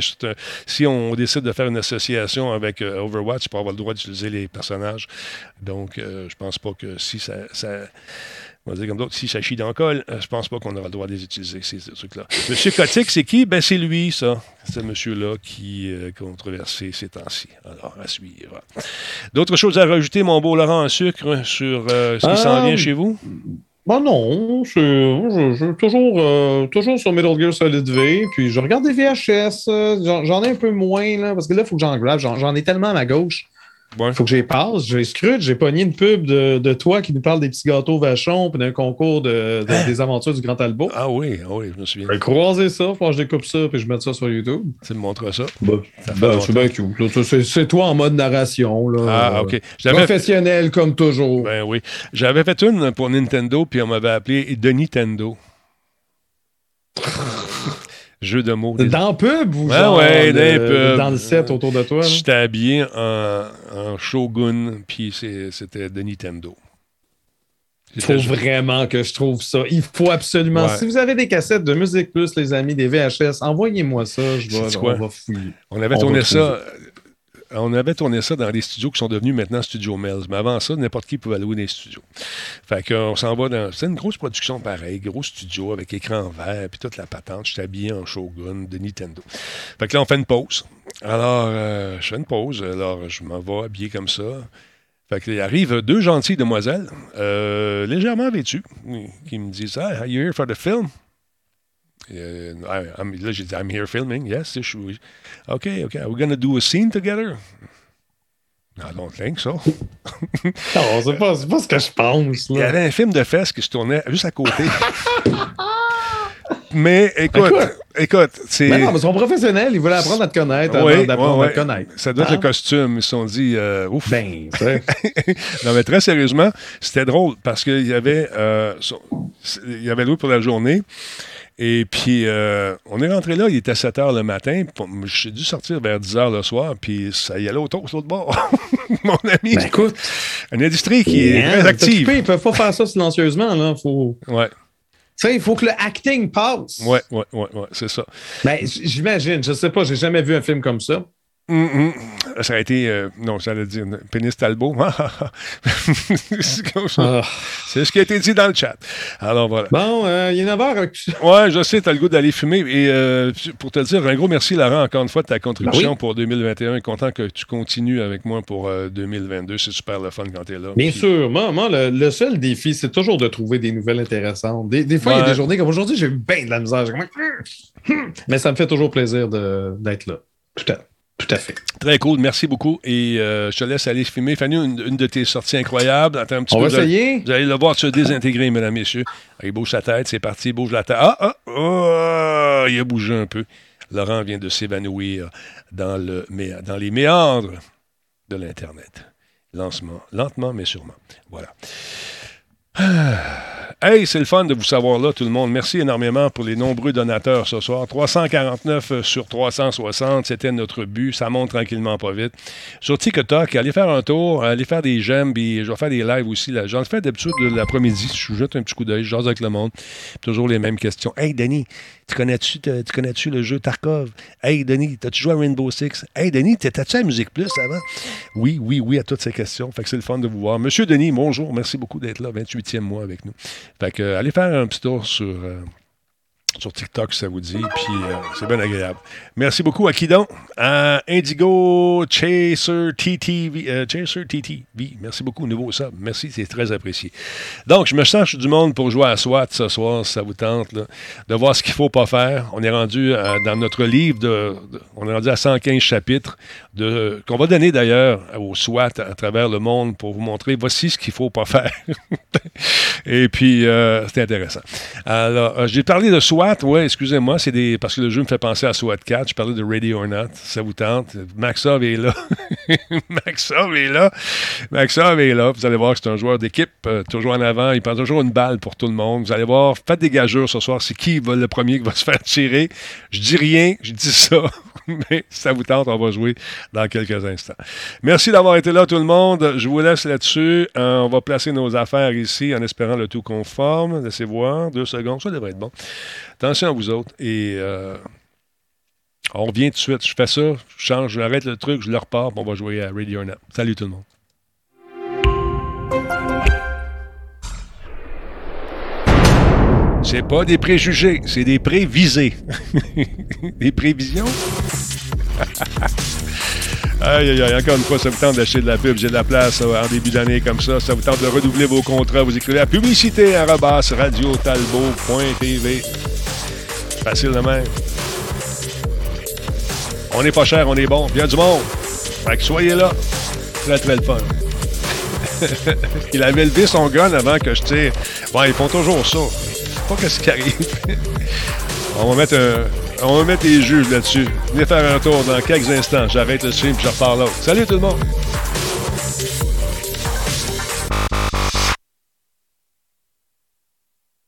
si on décide de faire une association avec Overwatch pour avoir le droit d'utiliser les personnages, donc je pense pas que si ça, ça- on va dire comme d'autres, si ça chie dans le col, euh, je pense pas qu'on aura le droit de les utiliser, ces, ces trucs-là. Monsieur Kotick, c'est qui? Ben, c'est lui, ça. C'est monsieur-là qui est controversé ces temps-ci. Alors, à suivre. D'autres choses à rajouter, mon beau Laurent en sucre, sur euh, ce qui s'en Euh, vient chez vous? Bon, non, je, je- je- toujours, euh, toujours sur Metal Gear Solid V, puis je regarde des VHS, euh, j'en ai un peu moins, là, parce que là, il faut que j'en grave, j'en ai tellement à ma gauche. Ouais. Faut que j'y passe. J'ai Scrooge, j'ai pogné une pub de, de toi qui nous parle des petits gâteaux vachons, puis d'un concours de, de- des aventures du Grand Albo. Ah oui, ah oui, je me souviens. J'ai croisé ça, faut que je découpe ça, puis je mette ça sur YouTube. Tu me montres ça. Bah, Ça bah, c'est bien cute. là. C'est- C'est toi en mode narration. Là. Ah, OK. Je Professionnel comme toujours. Ben oui. J'avais fait une pour Nintendo, puis on m'avait appelé The Nintendo. Jeu de mots. Dans pub ou Ouais, genre ouais, dans le- pub. dans le set autour de toi? J'étais habillé en, en Shogun, puis c'était de Nintendo. Il faut vraiment que je trouve ça. Il faut absolument. Ouais. Si vous avez des cassettes de Musique Plus, les amis, des VHS, envoyez-moi ça. Je vais, on va fouiller. On avait On tourné ça. On avait tourné ça dans des studios qui sont devenus maintenant Studio Mills. Mais avant ça, n'importe qui pouvait louer des studios. Fait qu'on s'en va dans. C'est une grosse production pareil, gros studio avec écran vert, puis toute la patente. Je suis habillé en Shogun de Nintendo. Fait que là, on fait une pause. Alors, euh, je fais une pause. Alors, je m'en vais habillé comme ça. Fait qu'il arrive deux gentilles demoiselles, euh, légèrement vêtues, qui me disent Ah, are you here for the film? I- I'm- là, j'ai dit I'm here filming. Yes, je suis. OK, OK. Are we going to do a scene together? I don't think so. Non, c'est pas, pas ce que je pense. Il y avait un film de fesses qui se tournait juste à côté. mais écoute, Écoute. c'est. Mais non, mais ils sont professionnels. Ils voulaient apprendre à te connaître Oui, d'apprendre ouais, à te connaître. Ça doit être Hein? le costume. Ils se sont dit, euh, ouf. Ben, non, mais très sérieusement, c'était drôle parce qu'il y avait, euh, son- il y avait loué pour la journée. Et puis, euh, on est rentré là, il était 7 h le matin. J'ai dû sortir vers 10 h le soir, puis ça y allait au toast, l'autre bord. Mon ami, Ben, écoute. une industrie qui est très active. occupé, Ils peuvent pas faire ça silencieusement. Là. Faut... Ouais, Tu sais, il faut que le acting passe. ouais, ouais, ouais, ouais, c'est ça. Ben, j'imagine. Je sais pas, j'ai jamais vu un film comme ça. Hum. Ça a été, euh, non, j'allais dire pénis Talbot. c'est. Ah. C'est ce qui a été dit dans le chat. Alors voilà. Bon, euh, il est 9 h. Ouais, je sais, tu as le goût d'aller fumer. Et euh, pour te dire un gros merci, Laurent, encore une fois, de ta contribution Ben oui. pour 2021. Content que tu continues avec moi pour euh, 2022. C'est super le fun quand tu es là. Bien Puis- sûr. Moi, moi, le, le seul défi, c'est toujours de trouver des nouvelles intéressantes. Des, des fois, il y a des journées comme aujourd'hui, j'ai eu bien de la misère. Mais ça me fait toujours plaisir d'être là. Tout à, tout à fait. Très cool, merci beaucoup. Et euh, je te laisse aller fumer. Fanny, une, une de tes sorties incroyables. Attends un petit On peu. va vous allez- essayer. Vous allez le voir se désintégrer, mesdames, messieurs. Il bouge sa tête, c'est parti, il bouge la tête. Ah, ah, ah, il a bougé un peu. Laurent vient de s'évanouir dans, le, dans les méandres de l'Internet. Lancement, lentement, mais sûrement. Voilà. Hey, c'est le fun de vous savoir là, tout le monde. Merci énormément pour les nombreux donateurs ce soir. 349 sur 360, c'était notre but. Ça monte tranquillement pas vite. Sur TikTok, allez faire un tour, allez faire des j'aime, puis je vais faire des lives aussi. J'en fais d'habitude de l'après-midi. Je jette un petit coup d'œil, je jase avec le monde. Toujours les mêmes questions. Hey, Denis, tu connais-tu, tu connais-tu le jeu Tarkov? Hey, Denis, t'as-tu joué à Rainbow Six? Hey, Denis, t'étais-tu à Musique Plus avant? Oui, oui, oui, à toutes ces questions. Fait que c'est le fun de vous voir. Monsieur Denis, bonjour. Merci beaucoup d'être là, 28e mois avec nous. Fait que, allez faire un petit tour sur, euh, sur TikTok, ça vous dit. Puis, euh, c'est bien agréable. Merci beaucoup à qui donc? À Indigo Chaser TTV. euh, Chaser TTV. Merci beaucoup, nouveau ça. Merci, c'est très apprécié. Donc, je me cherche du monde pour jouer à SWAT ce soir, si ça vous tente, là, de voir ce qu'il faut pas faire. On est rendu euh, dans notre livre, de, on est rendu à 115 chapitres, de, qu'on va donner d'ailleurs au SWAT à travers le monde pour vous montrer voici ce qu'il faut pas faire. Et puis, c'est intéressant. Alors, j'ai parlé de SWAT SWAT, ouais, excusez-moi, c'est des. Parce que le jeu me fait penser à SWAT 4. Je parlais de Ready or Not. Ça vous tente. Maxov est là. Maxov est là. Maxov est là. Vous allez voir que c'est un joueur d'équipe, euh, toujours en avant. Il prend toujours une balle pour tout le monde. Vous allez voir, faites des gageurs ce soir. C'est qui va le premier qui va se faire tirer. Je dis rien, je dis ça. Mais ça vous tente, on va jouer dans quelques instants. Merci d'avoir été là, tout le monde. Je vous laisse là-dessus. Euh, on va placer nos affaires ici en espérant le tout conforme. Laissez voir. Deux secondes. Ça devrait être bon. Attention à vous autres. Et euh, on revient tout de suite. Je fais ça, je change, j'arrête le truc, je le repars, on va jouer à Radio Now. Salut tout le monde. C'est pas des préjugés, c'est des prévisés. des prévisions? aïe, aïe, aïe, encore une fois, ça vous tente d'acheter de la pub, j'ai de la place en début d'année comme ça. Ça vous tente de redoubler vos contrats, vous écrivez à publicité radiotalbo.tv. Facile de même. On n'est pas cher, on est bon. Bien du monde. Fait que soyez là. Très, très le fun. Il avait levé son gun avant que je tire. Bon, ils font toujours ça. Pas qu'est-ce qui arrive. on va mettre un, on va mettre les juges là-dessus. Venez faire un tour dans quelques instants. J'arrête le stream et je repars l'autre. Salut tout le monde!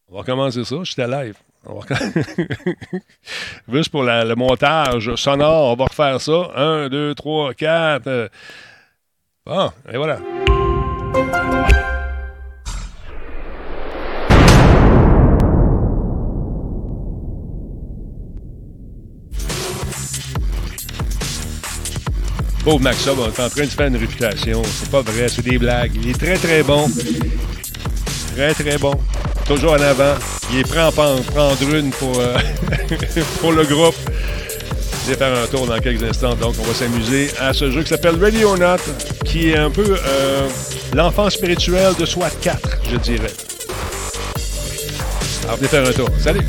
On va recommencer ça. J'étais live. On va... Juste pour la- le montage sonore, on va refaire ça. Un, deux, trois, quatre. Bon, et voilà. Pauvre Maxov, on est en train de faire une réputation. C'est pas vrai, c'est des blagues. Il est très, très bon. Très, très bon. Toujours en avant. Il est prêt à en prendre une pour, euh, pour le groupe. Je vais faire un tour dans quelques instants. Donc, on va s'amuser à ce jeu qui s'appelle Ready or Not, qui est un peu euh, l'enfant spirituel de SWAT 4, je dirais. Alors, venez faire un tour. Salut!